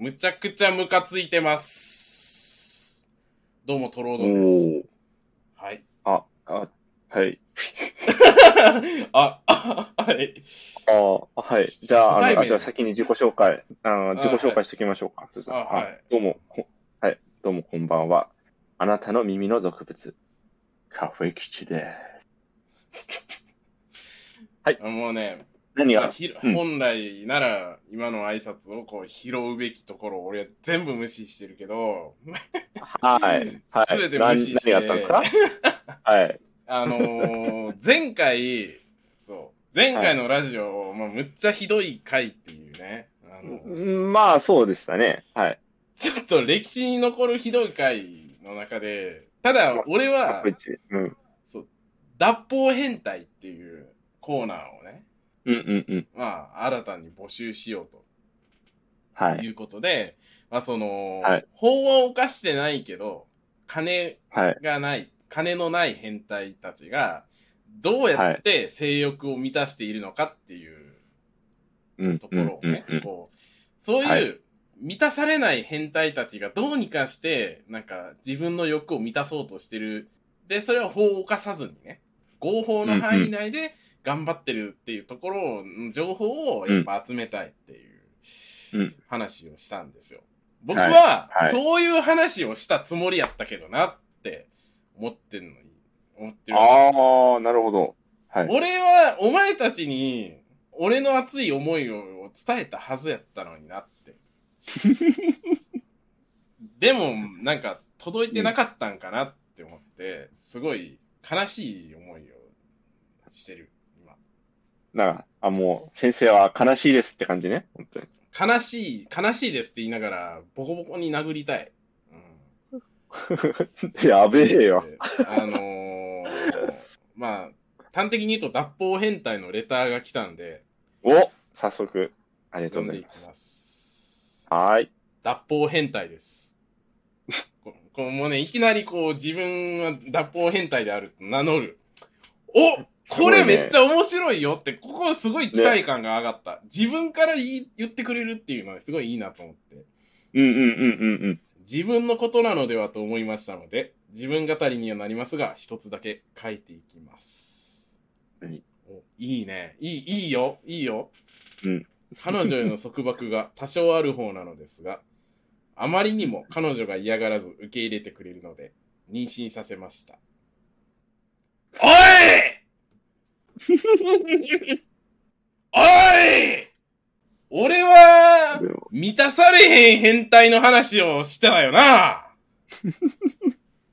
むちゃくちゃムカついてます。どうも、トロードです。ー。はい。あ、あ、はい。あ、あ、はい。あはい。じゃあ、あの、あじゃあ先に自己紹介、あの、あ自己紹介しておきましょうか。そしたらあはいどうも、こはい。どうもこんばんは。あなたの耳の俗物、カフェ基地です。もうね、何が、うん本来なら今の挨拶をこう拾うべきところを俺は全部無視してるけど、はい。はい。全て無視して何何があったんですか？はい。あのー前回、そう、前回のラジオ、まあ、むっちゃひどい回っていうね、あの、うんまあ、そうでしたね。はい。ちょっと歴史に残るひどい回の中で、ただ俺カは。うん。そう、脱法変態っていうコーナーをね、うんうんうん。まあ、新たに募集しようと。はいい。うことで、まあその、はい法は犯してないけど、金はい。がない、金のない変態たちが、どうやって性欲を満たしているのかっていううん。ところをね、こう、そういう、はい満たされない変態たちがどうにかして、なんか自分の欲を満たそうとしてる。で、それは法を犯さずにね、合法の範囲内で頑張ってるっていうところを、情報をやっぱ集めたいっていううん話をしたんですよ。僕はそういう話をしたつもりやったけどなって思ってんのに、思ってるああ、なるほど。はい。俺は、お前たちに、俺の熱い思いを伝えたはずやったのになって。でも、なんか、届いてなかったんかなって思って、すごい悲しい思いをしてる、今。なんか、あ、もう、先生は悲しいですって感じね。本当に。悲しい、悲しいですって言いながら、ボコボコに殴りたい。うん、やべえよ。であのー、まあ、端的に言うと脱法変態のレターが来たんで、お早速、ありがとうございます。ます。はーい。脱法変態です。ここうもうね、いきなりこう自分は脱法変態であると名乗る。おこれめっちゃ面白いよって、ここすごい期待感が上がった。自分から言い言ってくれるっていうのはすごいいいなと思って。うんうんうんうんうん。自分のことなのではと思いましたので、自分語りにはなりますが、一つだけ書いていきます。何？おいいね。いい、いいよ。いいよ。うん。彼女への束縛が多少ある方なのですが、あまりにも彼女が嫌がらず受け入れてくれるので、妊娠させました。おいおい俺は、満たされへん変態の話をしてたよな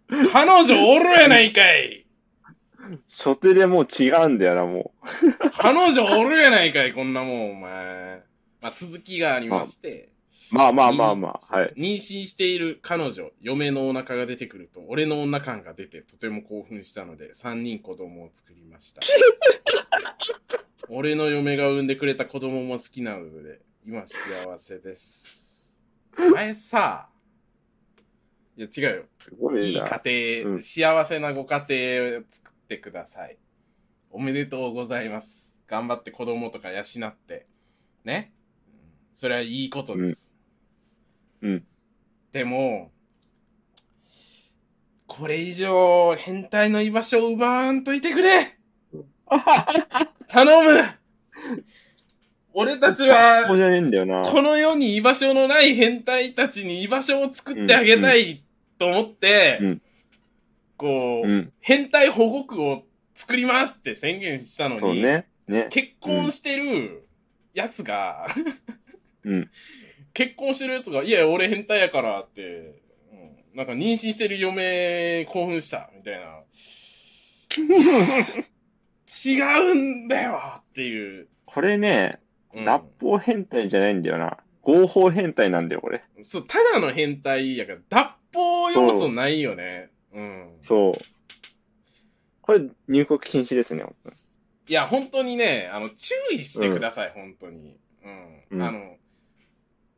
彼女おるやないかい初手でもう違うんだよな、も彼女おるやないかい、こんなもん、お前。まあ、続きがありまして。う。まあまあまあまあ。はい。妊娠している彼女、嫁のお腹が出てくると、俺の女感が出てとても興奮したので、3人子供を作りました。俺の嫁が産んでくれた子供も好きなので、今幸せです。お前さ、いや違うよ。いい。家庭、うん幸せなご家庭を作ってください。おめでとうございます。頑張って子供とか養って。ね？うんそれはいいことです。うんうんでも、これ以上変態の居場所を奪わんといてくれ 頼む俺たちは。この世に居場所のない変態たちに居場所を作ってあげたいと思って、うんこう、うん。変態保護区を作りますって宣言したのに。ね。結婚してるやつが、うん。結婚してるやつが、いや、俺変態やからって、うん、なんか妊娠してる嫁興奮した、みたいな。違うんだよっていう。これね、うん脱法変態じゃないんだよな。合法変態なんだよ、これ。そう、ただの変態やから、脱法要素ないよね。うん。そう。これ、入国禁止ですね、いや、本当にね、あの、注意してください、本当に。うん。うんあの、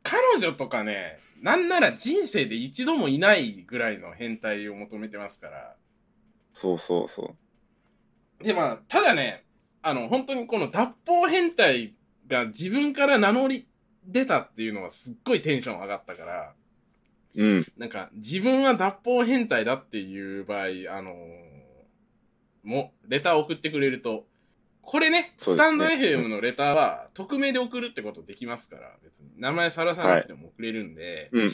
彼女とかね、なんなら人生で一度もいないぐらいの変態を求めてますから。そうそうそう。で、まあ、ただね、あの、本当にこの脱法変態が自分から名乗り出たっていうのはすっごいテンション上がったから、うん。なんか、自分は脱法変態だっていう場合、あのーもう、レター送ってくれると、これね、スタンド FM のレターは、匿名で送るってことできますから、別に。名前さらさなくても送れるんで、うんうんうん。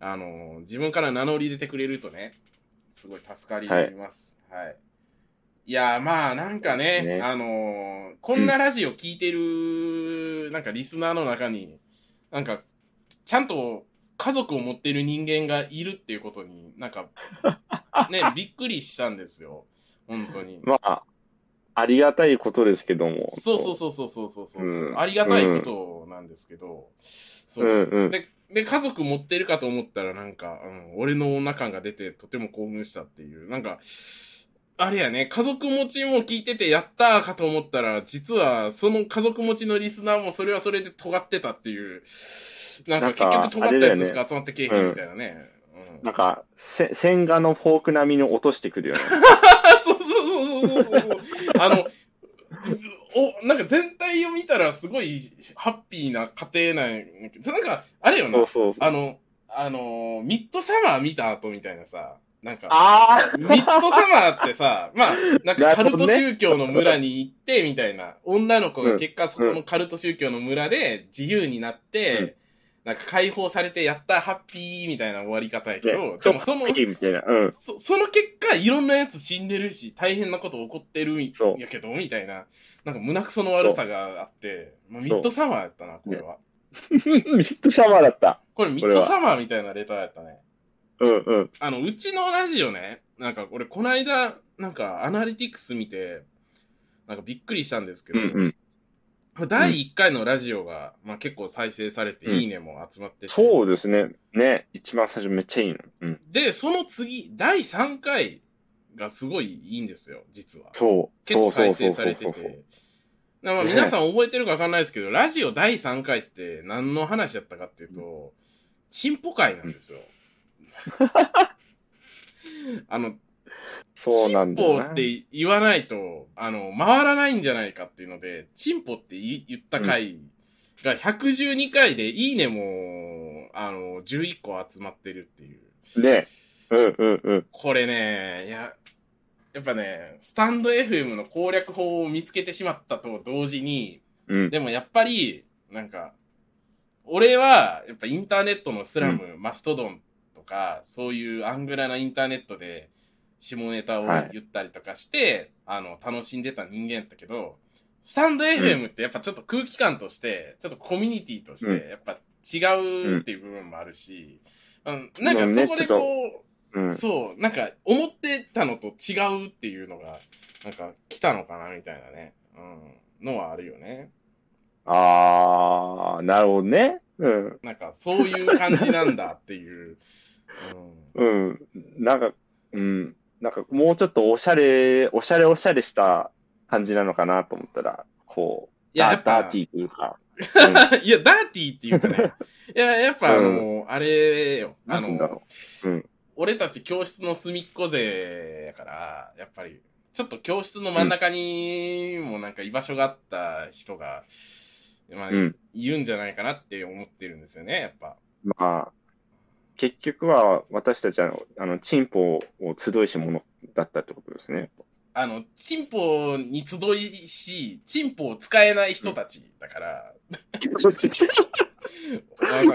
あのー自分から名乗り出てくれるとね、すごい助かります。はい。い、やー、まあ、なんかね、ねあのーこんなラジオ聞いてる、なんかリスナーの中に、なんか、ちゃんと家族を持ってる人間がいるっていうことに、なんか、ね、びっくりしたんですよ。本当に。まあ、ありがたいことですけども。そうそうそうそうそうそうそう、うんありがたいことなんですけど、そうう。んうん。で、で、家族持ってるかと思ったら、なんか、うん、俺の女感が出てとても興奮したっていう、なんか、あれやね、家族持ちも聞いててやったーかと思ったら、実はその家族持ちのリスナーもそれはそれで尖ってたっていう、なんか結局尖ったやつしか集まってけえへんみたいなね。うんなんか、せ千賀のフォーク並みに落としてくるよね。そうそうそうそう。あの、お、なんか全体を見たらすごいハッピーな家庭なんやけど、なんか、あれよな。あの、あのーミッドサマー見た後みたいなさ、なんか、あミッドサマーってさ、まあ、なんかカルト宗教の村に行って、みたいな、女の子がうん結果そこのカルト宗教の村で自由になって、うんなんか解放されてやったハッピーみたいな終わり方やけど、ね、でもその。うん。そその結果、いろんなやつ死んでるし、大変なこと起こってるんやけど、みたいな、なんか胸くその悪さがあって、まあ、ミッドサマーやったな、これは。ミッドシャワーだった。これミッドサマーみたいなレターやったね。うんうん。あの、うちのラジオね、なんか俺この間、なんかアナリティクス見て、なんかびっくりしたんですけど、うんうん。第1回のラジオが、まあ、結構再生されて、うんいいねも集まってて、そうですね。ね。一番最初めっちゃいいの。うん。で、その次、第3回がすごいいいんですよ、実は。そう。結構再生そうそうそうされてて。そうそう。だからまあね皆さん覚えてるかわかんないですけど、ラジオ第3回って何の話だったかっていうと、チンポ会なんですよ。あの、そうなんだよな。チンポって言わないと、あの、回らないんじゃないかっていうので、チンポって言った回が112回で、いいねも、あの、11個集まってるっていう。ね。うんうんうん。これね、いや、やっぱね、スタンド FM の攻略法を見つけてしまったと同時に、うん。でもやっぱり、なんか、俺は、やっぱインターネットのスラム、マストドンとか、そういうアングラなインターネットで、下ネタをはい言ったりとかして、あの、楽しんでた人間やったけど、スタンド FM ってやっぱちょっと空気感として、ちょっとコミュニティとしうんて、やっぱ違うっていう部分もあるし、うん、なんかそこでこう、うん。そう、なんか思ってたのと違うっていうのが、なんか来たのかなみたいなね、うん、のはあるよね。あー、なるほどね。うん。なんかそういう感じなんだっていう。うん、うん。なんか、うん。なんかもうちょっとおしゃれ、おしゃれおしゃれした感じなのかなと思ったら、こう、いや、やっぱ、ダダーティーというか。いや、ダーティーっていうかね。いや、やっぱあの、あれよ。あのう。うん。俺たち教室の隅っこ勢やから、やっぱり、ちょっと教室の真ん中にもなんか居場所があった人が、まあ、うん。いるんじゃないかなって思ってるんですよね、やっぱ。まあ、結局は私たちは、あの、チンポを集いし者だったってことですね。あの、チンポに集いし、チンポを使えない人たちだから、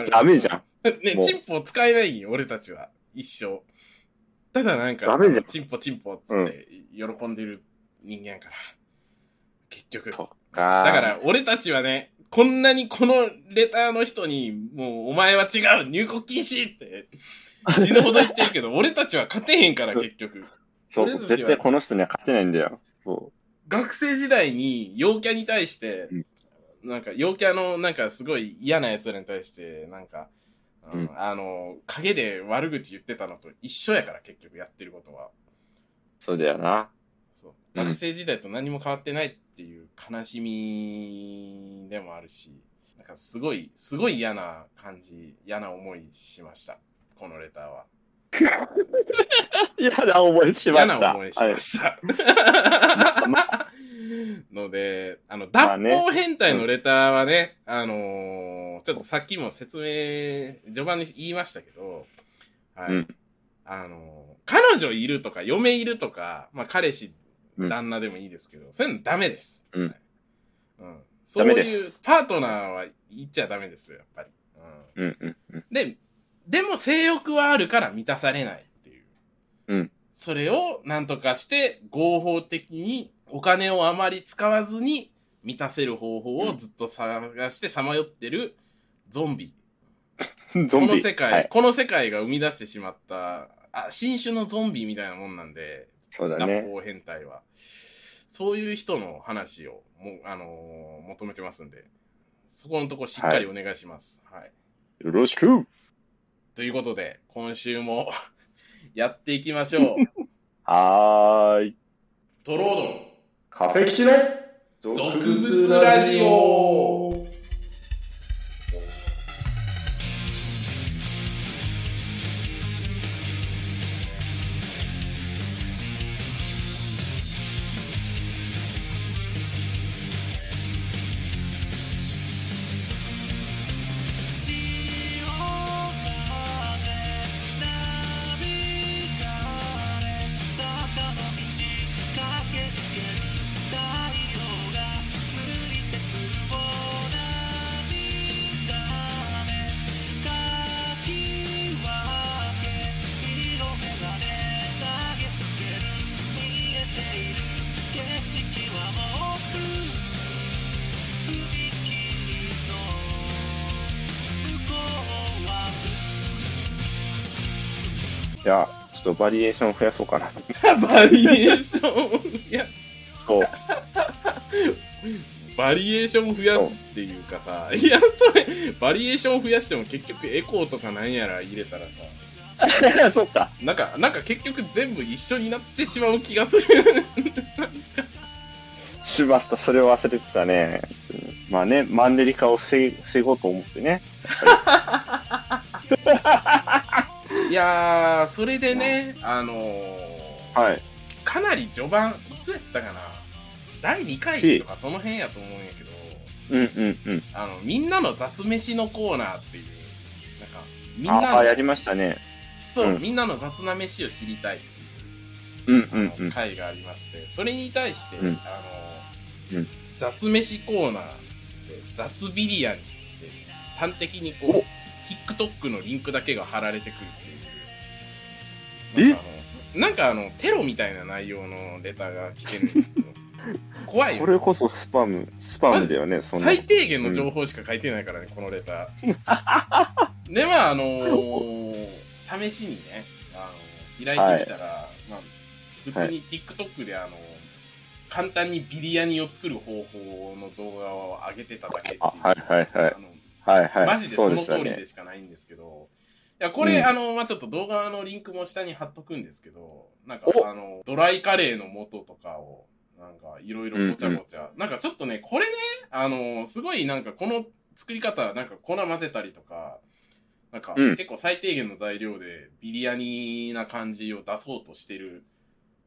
ダメじゃん。ね、もうチンポ使えないよ、俺たちは。一生。ただなんか、ダメじゃんチンポチンポっつって喜んでる人間やから。結局。だ。から、俺たちはね、こんなにこのレターの人に、もう、お前は違う入国禁止って、死ぬほど言ってるけど、俺たちは勝てへんから、結局。そう、絶対この人には勝てないんだよ。そ学生時代に陽キャに対して、うんなんか陽キャのなんかすごい嫌な奴らに対して、なんか、うんうんあの、陰で悪口言ってたのと一緒やから結局やってることは。う。そうだよな。そううん学生時代と何も変わってないっていう悲しみでもあるし、なんかすごい、すごい嫌な感じ、嫌な思いしました。このレターは。嫌な思いしま嫌した。な思いしました。ので、あの、脱法変態のレターはね、あのーちょっとさっきも説明、序盤に言いましたけど、はい。うんあのー彼女いるとか、嫁いるとか、まあ、彼氏、うん旦那でもいいですけど、そういうのダメです。うんはいうん。そういうすパートナーは言っちゃダメですよ、やっぱり。うん。うんうんうん。で、でも性欲はあるから満たされないっていう。うん。それをなんとかして合法的にお金をあまり使わずに満たせる方法をずっと探してさまよってるゾンビ。ゾンビ。この世界、はい、この世界が生み出してしまった、あ、新種のゾンビみたいなもんなんで、脱そうだね。法変態は。そういう人の話をも、あのー求めてますんで、そこのとこしっかりお願いします。はいよろしくということで、今週も やっていきましょう。はーい。トロードン、カフェキチの俗物ラジオゃあ、ちょっとバリエーション増やそうかな。バリエーション、いや、そう。バリエーション増やすっていうかさ、いや、それ、バリエーション増やしても結局エコーとかなんやら入れたらさ、そうか。なんか、なんか結局全部一緒になってしまう気がする。しまった、それを忘れてたね。まあね、マンネリ化を防ごうと思ってね。いやー、それでね、あのー、はい。かなり序盤、いつやったかな？第2回とかその辺やと思うんやけど、うんうんうん。あの、みんなの雑飯のコーナーっていう、なんか、みんなああ、の、やりましたね。そう、うんみんなの雑な飯を知りたいってうんいう、うんうん。あの回がありまして、それに対して、うんあの、うん雑飯コーナーで、雑ビリヤニって、端的にこう、TikTok のリンクだけが貼られてくるっていう。なんかあの、なんかあの、テロみたいな内容のレターが来てるんですよ。怖いよこ。れこそスパム、スパムだよね、そんな。最低限の情報しか書いてないからね、このレター。で、まあ、あのー試しにね、あの開いてみたら、まあ、普通に TikTok で、あの簡単にビリヤニを作る方法の動画を上げてただけっていう。あはいはいはいあのはいはい。マジでその通りでしかないんですけど、いや、これ、うんあの、まあ、ちょっと動画のリンクも下に貼っとくんですけど、なんか、おあの、ドライカレーの素とかを、なんか、いろいろごちゃごちゃ、なんかちょっとね、これね、あの、すごいなんか、この作り方、なんか粉混ぜたりとか、なんか、うん結構最低限の材料でビリヤニな感じを出そうとしてる。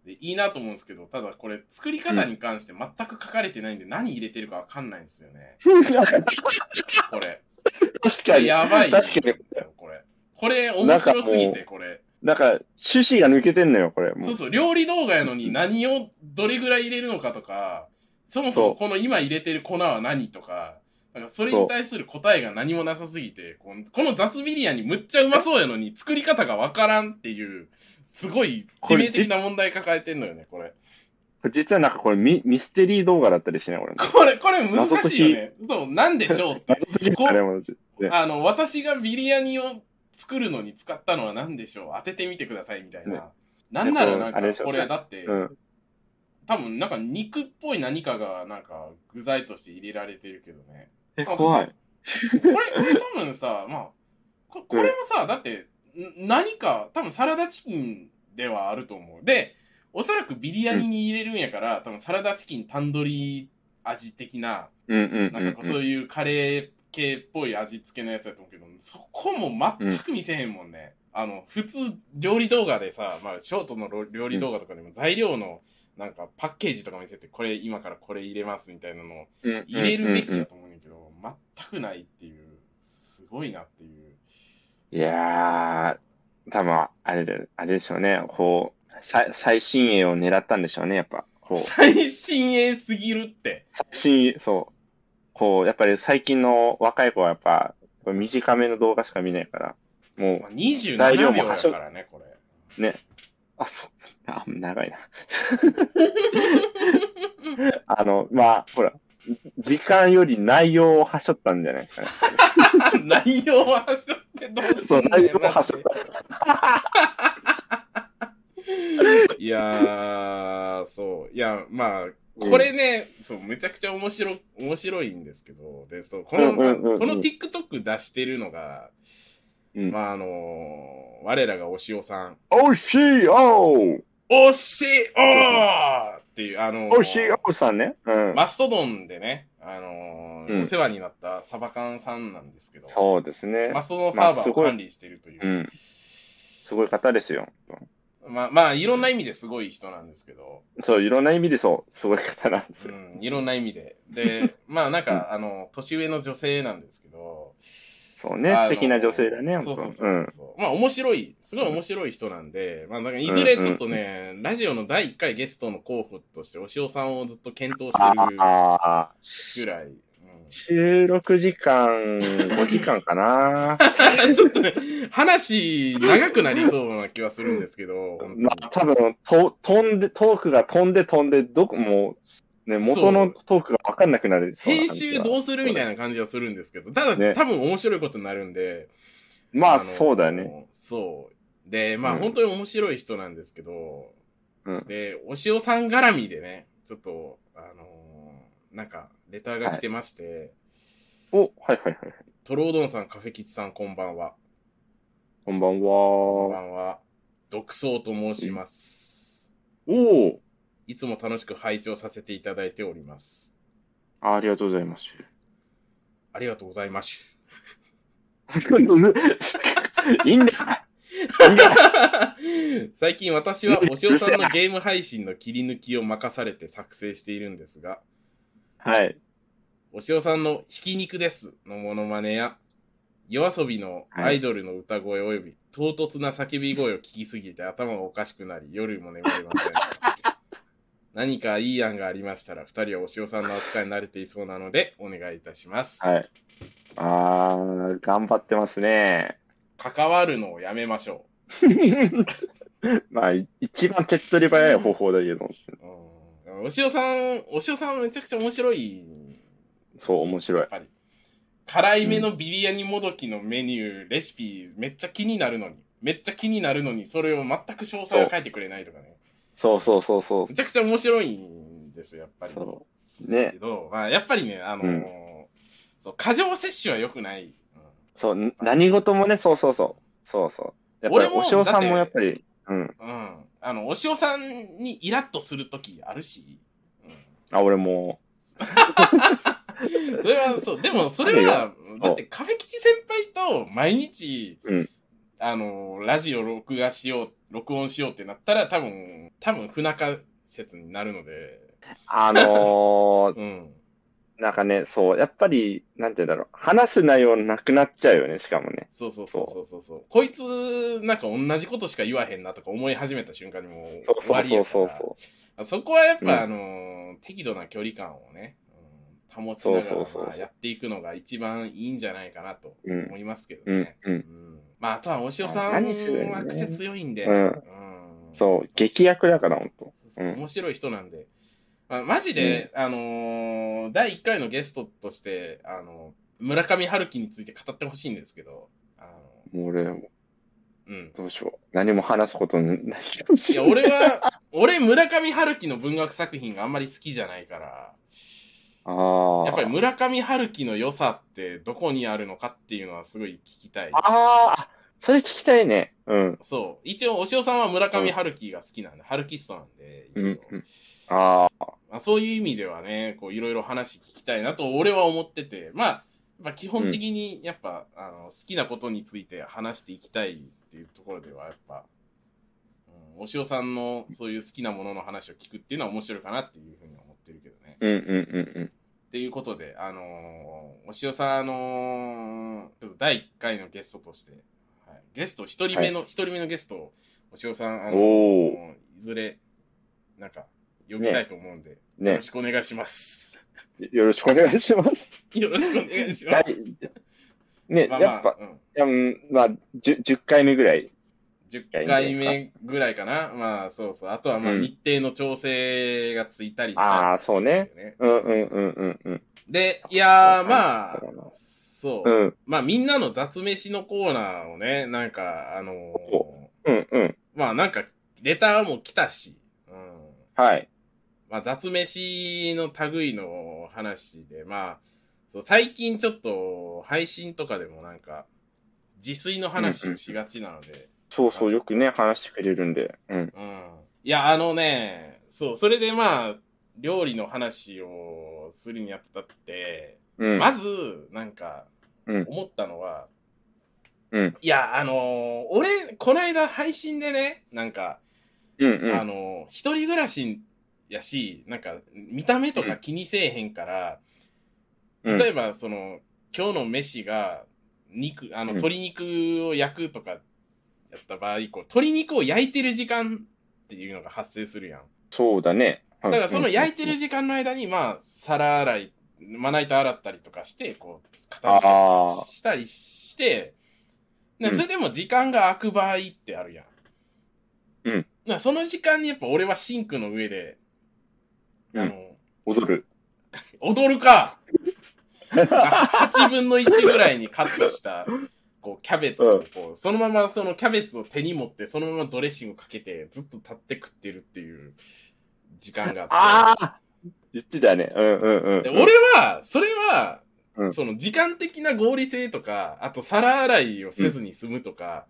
で、いいなと思うんですけど、ただこれ、作り方に関して全く書かれてないんで、何入れてるかわかんないんですよね。これ。確かに。やばい。確かに。これ。これ、面白すぎて、これ。なんか、趣旨が抜けてんのよ、これ。もそうそう、料理動画やのに何をどれぐらい入れるのかとか、そもそもこの今入れてる粉は何とか、なんかそれに対する答えが何もなさすぎて、このこの雑ビリヤにむっちゃうまそうやのに作り方がわからんっていう、すごい致命的な問題抱えてんのよね、これ。これ実はなんかこれミミステリー動画だったりしない？これ。これ、これ難しいよね。そう、なんでしょうって。謎解きあの、私がビリヤニを作るのに使ったのは何でしょう？当ててみてくださいみたいな。ねなんならなんかこれだって、うん。多分なんか肉っぽい何かがなんか具材として入れられてるけどね。え、怖い。これ、これ多分さ、まあ、ここれもさ、だって、ん何か、多分サラダチキンではあると思う。で、おそらくビリヤニに入れるんやから、多分サラダチキンタンドリー味的な、うんうんうんなんかそういうカレー系っぽい味付けのやつだと思うけど、そこも全く見せへんもんね。あの、普通料理動画でさ、まあショートの料理動画とかでも材料のなんかパッケージとか見せて、これ今からこれ入れますみたいなのをうん入れるべきうんうんうんだと思うんだけど、全くないっていう、すごいなっていう。いやー、多分、あれで、あれでしょうね。こう、さ最新鋭を狙ったんでしょうね、やっぱ。最新鋭すぎるって。最新、そう。こう、やっぱり最近の若い子はやっぱ、短めの動画しか見ないから、もまあ、27材料秒もはしょだからね、これ。う、ね。あ、そう。あ、長いな。あの、まあ、ほら、時間より内容をはしょったんじゃないですかね。内容はしょってどうすそう、内容をはしょった。いやー、そう。いや、まあ、これね、そう、めちゃくちゃ面白、面白いんですけど、で、そう、この、うんうんうんうんこの TikTok 出してるのが、うんまあ、あのー我らがおしおさん、おしいおおしおーっていう、あのーおしいおさんね。うん。マストドンでね、あのーうんお世話になったサバカンさんなんですけど、そうですね。マストドンサーバーを管理してるという、うん。すごい方ですよ。まあ、まあ、いろんな意味ですごい人なんですけど、そう、いろんな意味でそう、すごい方なんですよ。うん、いろんな意味で。で、まあなんか、あの、年上の女性なんですけど、そうね、素敵な女性だね、そうそうそうそう。まあ面白い、すごい面白い人なんで、まあなんかいずれちょっとね、ラジオの第1回ゲストの候補として、おしおさんをずっと検討してるぐらい。うん収録時間5時間かな。ちょっとね、話長くなりそうな気はするんですけど、まあ、多分と、飛んで、トークが飛んで飛んで、どこも、ね、元のトークが分かんなくなる。編集どうするみたいな。な感じはするんですけど、ただ、ね多分面白いことになるんで、まあ、のそうだよね。。そう。で、まあ、うん本当に面白い人なんですけど、うんで、おしおさん絡みでね、ちょっと、あのーなんか、レターが来てまして、お、はいはいはい。トロードンさん、カフェキツさん、こんばんは。こんばんこんばは。んは。独創と申します。おおいつも楽しく拝聴させていただいております。ありがとうございます。ありがとうございます。いいんだ。いいんだ。最近私はおしおさんのゲーム配信の切り抜きを任されて作成しているんですが、はい。おしおさんのひき肉ですのモノマネや、夜遊びのアイドルの歌声及び、唐突な叫び声を聞きすぎて頭がおかしくなり、夜も眠れません。何かいい案がありましたら、二人はおしおさんの扱いに慣れていそうなので、お願いいたします。はい。あー、頑張ってますね。関わるのをやめましょ まあ、い一番手っ取り早い方法だけど、う。うん、おしおさん、おしおさんめちゃくちゃ面白い。そう、面白い。やっぱり。辛いめのビリヤニもどきのメニュー、レシピ、めっちゃ気になるのに。めっちゃ気になるのに、それを全く詳細を書いてくれないとかね。そうそうそうそうめ。ちゃくちゃ面白いんですよ、やっぱり。そうねですけ。ど、まあ、やっぱりね、あのーうんそう、過剰摂取は良くない。うんそう、ん何事もね、そうそうそう。そうそう。やっぱり、お塩さんもやっぱり、うん。うん。あの、お塩さんにイラッとするときあるし。うん。あ、俺も、それは、そう、でもそれは、だってカフェ吉先輩と毎日、うんあの、ラジオ録画しよう、録音しようってなったら多分、多分不仲説になるので、あのーうん。なんかね、そう、やっぱり、なんて言うんだろう。話す内容なくなっちゃうよね、しかもね。そうそうそうそうそうそう。こいつ、なんか同じことしか言わへんなとか思い始めた瞬間にもうそう終わりそうやからそうそうそう。そこはやっぱ、うんあのー適度な距離感をね、うん保ちながらやっていくのが一番いいんじゃないかなとうん思いますけどうんね。、うん。うんまあ、あとは、おしおさんは癖強いんで、うんうんそう、劇薬だから、ほんと。面白い人なんで。まあ、マジで、あのー第1回のゲストとして、あの村上春樹について語ってほしいんですけど、あのもう俺、うん。どうしよう。何も話すことないかもしいや、れない。俺は、俺、村上春樹の文学作品があんまり好きじゃないから、ああ。やっぱり村上春樹の良さってどこにあるのかっていうのはすごい聞きたい。ああ、それ聞きたいね。うん。そう。一応、おしおさんは村上春樹が好きなんで、春樹ストなんで、うん一応。うんああ。まあ、そういう意味ではね、こう、いろいろ話聞きたいなと俺は思ってて、まあ、やっぱ基本的に、やっぱ、あの、好きなことについて話していきたいっていうところでは、やっぱ、うん、お塩さんのそういう好きなものの話を聞くっていうのは面白いかなっていうふうに思ってるけどね。うんうんうんうん。っていうことで、あのーお塩さん、あのーちょっと第1回のゲストとして、はい、ゲスト、1人目の、一人目のゲストを、お塩さん、あのいずれ、なんか、呼びたいと思うんで、よねろしくお願いします。よろしくお願いします。よろしくお願いします。はいね、まあやっぱ、まあ、うん、まあ、10, 10回目ぐらい。10回目ぐらいかな。まあ、そうそう。あとは、まあ、うん日程の調整がついたりしたりああ、そうね。ね。うんうんうんうんうん。で、いやー、まあそうそう、んまあ、みんなの雑飯のコーナーをね、なんか、あのーうんうん。まあ、なんか、レターも来たし、うん。はい。まあ、雑飯の類の話で、まあ、そう、最近ちょっと、配信とかでもなんか、自炊の話をしがちなので、そうそう、よくね、話してくれるんで。うん。うん。いや、あのね、そう、それでまあ、料理の話をするにあたって、うん。まず、なんか、うん思ったのは、うん。いや、あのー俺、こないだ配信でね、なんか、うんうん。あのー一人暮らしやし、なんか、見た目とか気にせえへんから、うん。例えば、その、今日の飯が、肉、あの、うん。鶏肉を焼くとか、やった場合、こう、鶏肉を焼いてる時間っていうのが発生するやん。そうだね。だだからその焼いてる時間の間に、まあ、皿洗い、まな板洗ったりとかして、こう、片付けしたりして、それでも時間が空く場合ってあるやん。うんだからその時間にやっぱ俺はシンクの上で、うんあの、踊る。踊るか !8 分の1ぐらいにカットした、こう、キャベツをこう、そのままそのキャベツを手に持って、そのままドレッシングかけて、ずっと立って食ってるっていう時間があって。ああ言ってたね。うんうんうん。で俺は、それは、うんその時間的な合理性とか、あと皿洗いをせずに済むとか、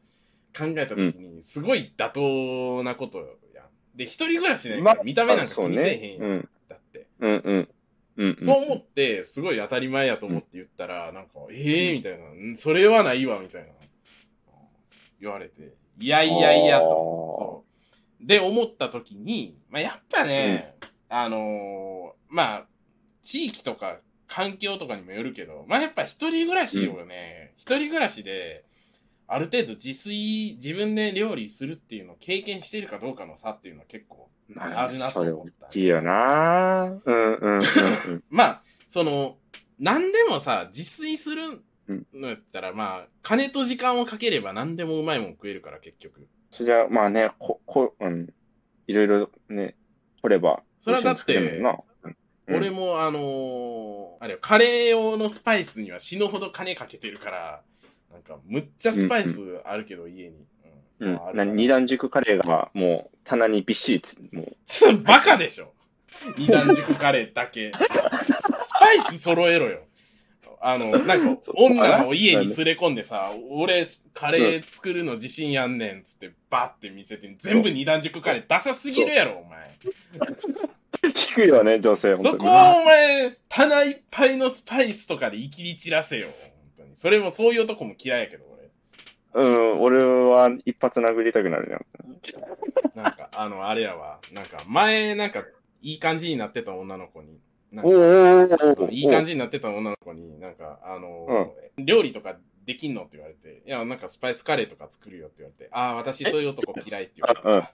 考えたときに、すごい妥当なことやん。で、一人暮らしね、ま見た目なんか気にせえへんやん。ねうんだって。うんうん。うんうん。と思って、すごい当たり前やと思って言ったら、なんか、ええー、みたいな、んそれはないわ、みたいな。言われて、いやいやいやと。そう。で、思ったときに、まあ、やっぱね、あのーまあ、地域とか環境とかにもよるけど、まあ、やっぱ一人暮らしをね、一、人暮らしで、ある程度自炊、自分で料理するっていうのを経験してるかどうかの差っていうのは結構まあるなと思った。大きいよなうんうんうんうん。まあ、その、何でもさ、自炊するうんのやったら、まあ、金と時間をかければ何でもうまいもん食えるから、結局。そりゃ、まあね、こ、こ、うん。いろいろね、掘れば。それはだって俺も、あのーあれよ、カレー用のスパイスには死ぬほど金かけてるから、なんか、むっちゃスパイスあるけど、家に。うんまああ。るからな二段熟カレーがもう棚にびっしりつ、もう。バカでしょ二段熟カレーだけ。スパイス揃えろよ。あの、なんか、女を家に連れ込んでさ、俺、カレー作るの自信やんねん、つって、バッて見せて、全部二段熟カレーダサすぎるやろ、お前。聞くよね、女性。そこを本当にお前、棚いっぱいのスパイスとかでいきり散らせよ。本当に。それもそういう男も嫌いやけど、俺。うん、俺は一発殴りたくなるね。なんか、あの、あれやわ。なんか、前、なんか、いい感じになってた女の子に。いい感じになってた女の子に、なんか、あの、料理とかできんのって言われて、いや、なんかスパイスカレーとか作るよって言われて、ああ、私そういう男嫌いって言われて、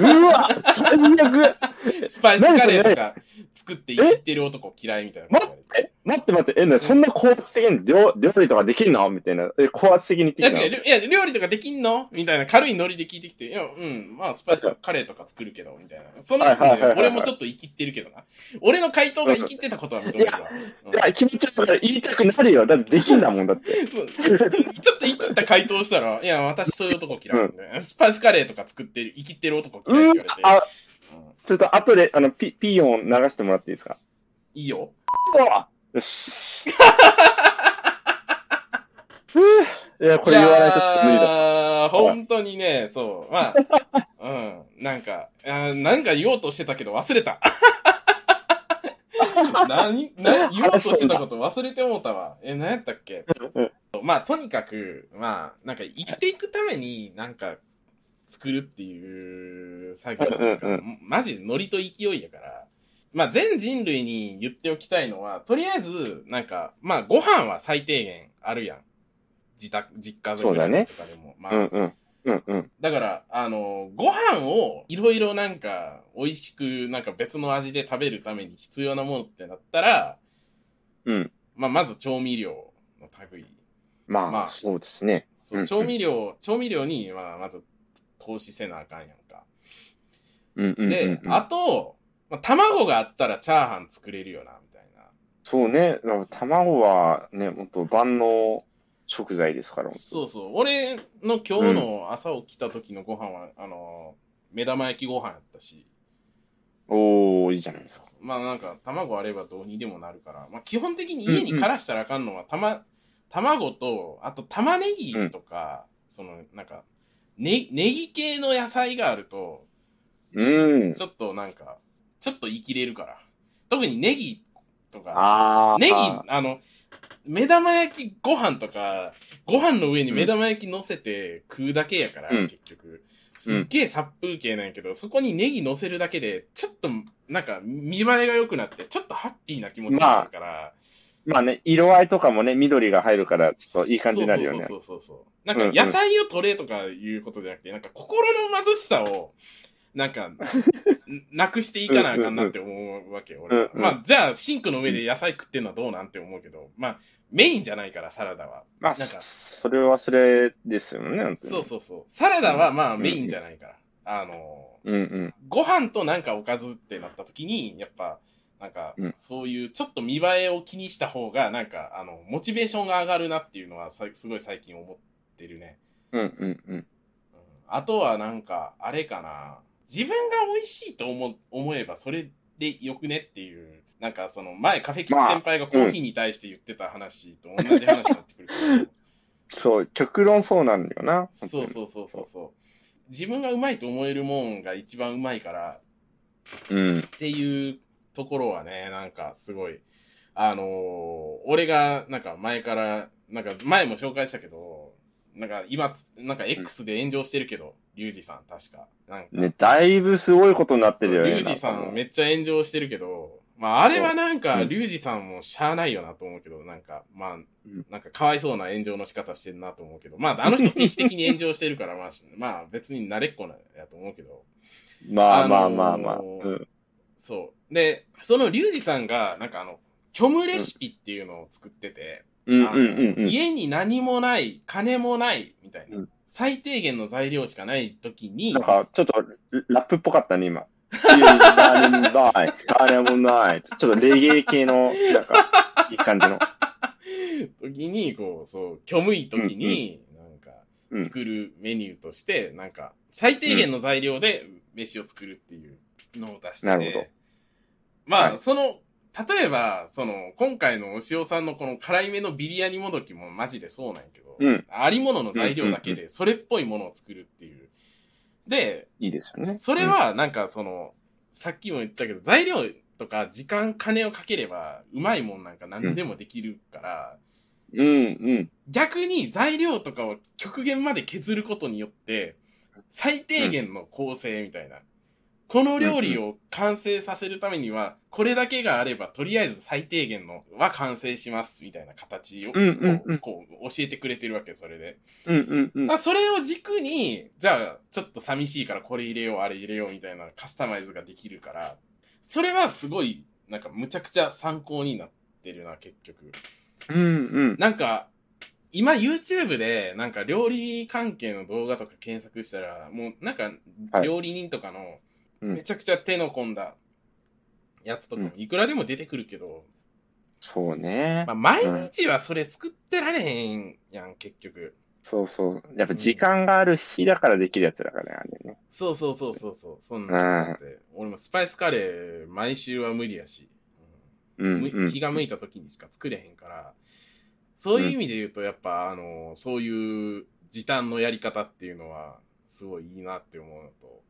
うんうわ最悪スパイスカレーとか作って生きてる男嫌いみたいなこと言われて。え、待って待って、え、なそんな高圧的に料料理とかできんの？みたいな。え、高圧的にいや言ってき違う、いや、料理とかできんの？みたいな軽いノリで聞いてきて、いや、うん、まあ、スパイスカレーとか作るけど、みたいな。その人ね俺もちょっと生きってるけどな。俺の回答が生きってたことは認めるわ。うんいや、気持ち悪いから言いたくなるよ。だってできんだもんだって。ちょっと生きった回答したら、いや、私そういう男嫌い、ねスパイスカレーとか作ってる、生きってる男嫌いって言われて。あ、うんちょっと後で、あの、ピ、ピーヨン流してもらっていいですか？いいよ。よし。いや、これ言わないとちょっと無理だ。本当にね、そう。まあ、うん。なんか、なんか言おうとしてたけど忘れた。何、な、言おうとしてたこと忘れてもうたわ。え、何やったっけ？まあ、とにかく、まあ、なんか生きていくために、なんか、作るっていう作業なんか、うんうんマジでノリと勢いやから、まあ全人類に言っておきたいのは、とりあえず、なんか、まあご飯は最低限あるやん。自宅、実家で暮らしとかでも。まあ、うんうん。うんうん。だから、あの、ご飯をいろいろなんか美味しくなんか別の味で食べるために必要なものってなったら、うん。まあまず調味料の類。まあ、まあそうですね。そうう、ん調味料、調味料に、まあまず投資せなあかんやんか。うんうんうんうん。で、あと、まあ、卵があったらチャーハン作れるよな、みたいな。そうね。卵はね、本当万能食材ですから。そうそう。俺の今日の朝起きた時のご飯は、あの、目玉焼きご飯やったし。おー、いいじゃないですか。まあなんか、卵あればどうにでもなるから。まあ基本的に家に枯らしたらあかんのは、たま、卵と、あと玉ねぎとか、その、なんか、ね、ネギ系の野菜があると、うん。ちょっとなんか、ちょっと生きれるから。特にネギとか。ネギ、あの、目玉焼きご飯とか、ご飯の上に目玉焼き乗せて食うだけやから、うん結局。すっげえ殺風景なんやけど、そこにネギ乗せるだけで、ちょっと、なんか、見栄えが良くなって、ちょっとハッピーな気持ちになるから。まあね、色合いとかもね、緑が入るから、ちょっといい感じになるよね。そうそうそうそうそう。なんか、野菜を取れとかいうことじゃなくて、なんか、心の貧しさを、なんか、ん なくしていかなあかんなって思うわけよ、俺まあ、じゃあ、シンクの上で野菜食ってんのはどうなんて思うけど、まあ、メインじゃないから、サラダは。まあ、なんかそれはそれですよね、そうそうそう。サラダはまあ、メインじゃないから。あの、うんうん。ご飯となんかおかずってなった時に、やっぱ、なんかうん、そういうちょっと見栄えを気にした方が、なんか、あの、モチベーションが上がるなっていうのはさ、すごい最近思ってるね。うんうんうん。うんあとはなんか、あれかな。自分が美味しいと思思えばそれでよくねっていう、なんかその前カフェキツ先輩がコーヒーに対して言ってた話と同じ話になってくるそう、極論そうなんだよな。そうそうそうそうそう。自分がうまいと思えるもんが一番うまいからう。うん。っていうところはね、なんかすごい、あのー俺がなんか前から、なんか前も紹介したけど、なんか今つ、なんか X で炎上してるけど、リュウジさん確か。なんかね、だいぶすごいことになってるよね。リュウジさなんめっちゃ炎上してるけど、まああれはなんか、うんリュウジさんもしゃあないよなと思うけど、なんか、まあ、なんかかわいそうな炎上の仕方してるなと思うけど、まああの人定期的に炎上してるから、まあ、しまあ別に慣れっこなやと思うけど、まあまああのーまあまあ。うん。そう。で、そのリュウジさんが、なんかあの、虚無レシピっていうのを作ってて。家に何もない、金もない、みたいな、うん最低限の材料しかない時になん、か、ちょっとラップっぽかったね、今。金もない、金もない。ちょっとレゲエ系の、なんか、いい感じの。時に、こう、そう、虚無い時に、なんか、うん作るメニューとして、なんか、最低限の材料で飯を作るっていうのを出してて、なるほどまあ、はいその、例えば、その、今回のお塩さんのこの辛いめのビリヤニもどきもマジでそうなんやけど、うんありものの材料だけで、それっぽいものを作るっていう。で、いいですよね。それは、なんかその、さっきも言ったけど、材料とか時間、金をかければ、うまいもんなんか何でもできるから、うん、うん、逆に材料とかを極限まで削ることによって、最低限の構成みたいな。この料理を完成させるためには、これだけがあれば、とりあえず最低限のは完成します、みたいな形を、こう、教えてくれてるわけ、それで。まあ、それを軸に、じゃあ、ちょっと寂しいからこれ入れよう、あれ入れよう、みたいなカスタマイズができるから、それはすごい、なんか、むちゃくちゃ参考になってるな、結局。うん、うん。なんか、今 YouTube でなんか料理関係の動画とか検索したら、もうなんかはい料理人とかのうんめちゃくちゃ手の込んだやつとかもいくらでも出てくるけど、そうねまあ、。毎日はそれ作ってられへんやん、結局。そうそう。やっぱ時間がある日だからできるやつだからね、あれね。そうそうそうそうそう。そんなって。俺もスパイスカレー毎週は無理やし。ううんん、うん。気が向いた時にしか作れへんから、そういう意味で言うと、やっぱ、あの、そういう時短のやり方っていうのは、すごいいいなって思うのと。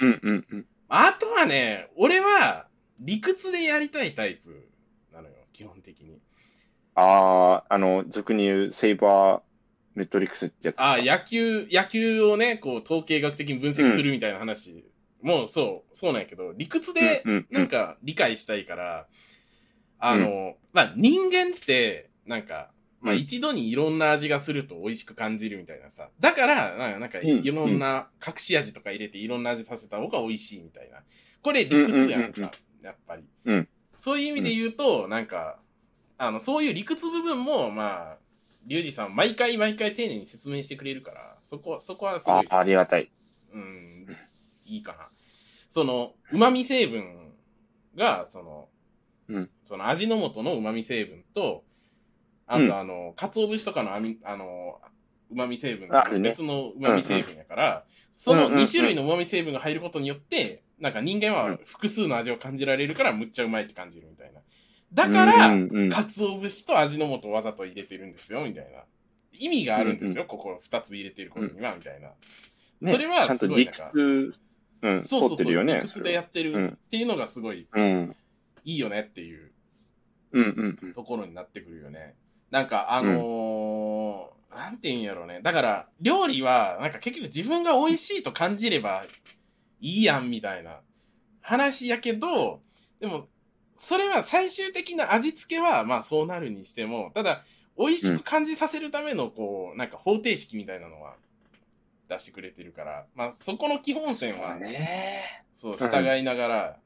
うん、うん、うん。あとはね、俺は、理屈でやりたいタイプなのよ、基本的に。ああ、あの、俗に言うセイバーメトリックスってやつ。ああ、野球、野球をね、こう、統計学的に分析するみたいな話、もうそう、そうなんやけど、理屈でうんうんうんなんか理解したいから、あの、まあ、人間って、なんか、まあ、うん一度にいろんな味がすると美味しく感じるみたいなさ。だから、なんかいろんな隠し味とか入れていろんな味させた方が美味しいみたいな。これ理屈やんか、やっぱり。うんそういう意味で言うと、なんか、あの、そういう理屈部分も、まあ、リュウジさん、毎回毎回丁寧に説明してくれるから、そこ、そこはすごい、あありがたい。うん、いいかな。その、旨味成分が、その、うんその味の素の旨味成分と、あうんとあの、鰹節とかのあみ、あの、旨味成分が別の旨味成分やから、そのうんうんうん2種類の旨味成分が入ることによって、なんか人間は複数の味を感じられるからむっちゃうまいって感じるみたいな。だから、鰹節と味の素をわざと入れてるんですよ、みたいな。意味があるんですよ、ここ二つ入れてることには、みたいな。ねそれはすごいなんか、屈、うん、そうそうそう、通ってるよね。理屈でやってるっていうのがすごいうん。いいよねっていううんうんうん。ところになってくるよね。なんか、あのーなんて言うんやろうね。だから、料理は、なんか結局自分が美味しいと感じればいいやん、みたいな話やけど、でも、それは最終的な味付けは、まあそうなるにしても、ただ、美味しく感じさせるための、こう、なんか方程式みたいなのは出してくれてるから、まあそこの基本線は、ね。そう、うん従いながら、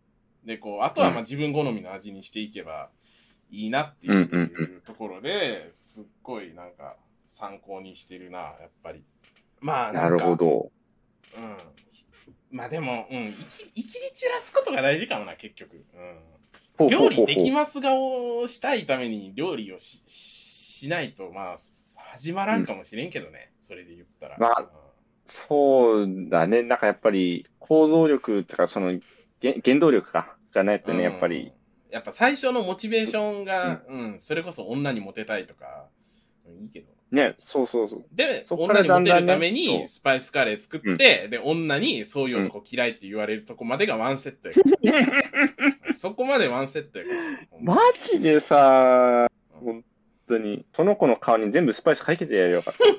で、こう、あとはまあ自分好みの味にしていけばいいなっていう,、うんうんところで、すっごいなんか参考にしてるな、やっぱり。まあ、なるほ。ど。うん。まあでも、うん、生き、生きり散らすことが大事かもな、結局。うん。料理できます顔をしたいために料理をし、しないと、まあ、始まらんかもしれんけどね、それで言ったら。まあうんそうだね。なんかやっぱり、行動力とか、その、原原動力か、がないとね、やっぱり、うん。やっぱ最初のモチベーションが、うん、それこそ女にモテたいとか、うんいいけど。ね、そうそうそう。で、そっから女にモテるためだんだんねにスパイスカレー作って、で、女にそういう男嫌いって言われるとこまでがワンセットや。そこまでワンセットや。マジでさ、本当に、その子の顔に全部スパイスかけてやるよかった。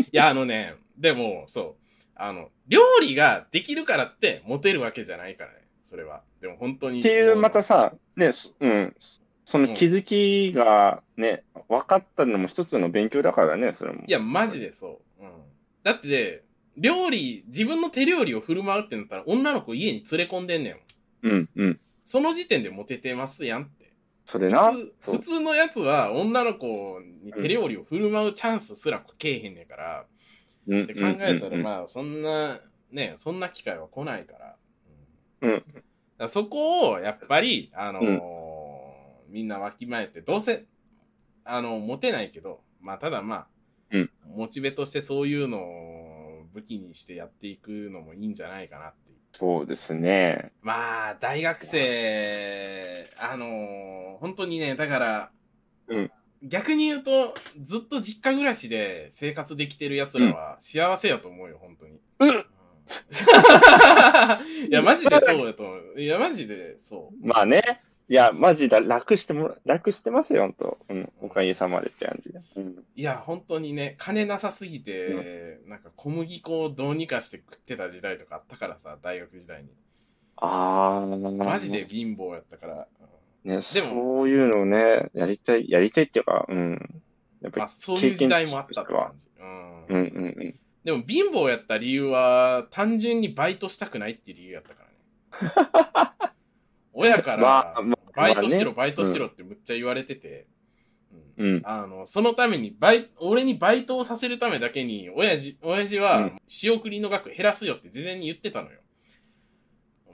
いや、あのね、でも、そう。あの、料理ができるからってモテるわけじゃないからね。それは。でも本当に。っていう、またさ、ね、そうん、その気づきがね、分かったのも一つの勉強だからね、それも。いや、マジでそう。うん。だって、料理、自分の手料理を振る舞うってなったら、女の子家に連れ込んでんねん。うん、うん。その時点でモテてますやんって。それな。普通普通のやつは女の子に手料理を振る舞うチャンスすらけえへんねんから、うんって考えたら、あ、まあ、そんな、ね、そんな機会は来ないから。うんそこを、やっぱり、あのーみんなわきまえて、どうせ、あの、モテないけど、まあ、ただまあ、うんモチベとしてそういうのを武器にしてやっていくのもいいんじゃないかなっていう。そうですね。まあ、大学生、あのー本当にね、だから、うん逆に言うと、ずっと実家暮らしで生活できてる奴らは幸せやと思うよ、本当に。うん いや、マジでそうやと思う。いや、マジでそう。まあね。いや、マジだ、楽しても、楽してますよ、ほんと。うん、おかげさまでって感じで。うん。いや、本当にね、金なさすぎて、なんか小麦粉をどうにかして食ってた時代とかあったからさ、大学時代に。あー。マジで。貧乏やったから。ね、でもそういうのをね、やりたい、やりたいっていうか、うん。やっぱまあ、そういう時代もあったって感じ。り、うんうん。うんうん。でも貧乏やった理由は、単純にバイトしたくないっていう理由やったからね。親から、バイトしろ、バイトしろってむっちゃ言われてて、うんうん。あの、そのために、バイ、俺にバイトをさせるためだけに、親父、親父はうん、仕送りの額減らすよって事前に言ってたのよ。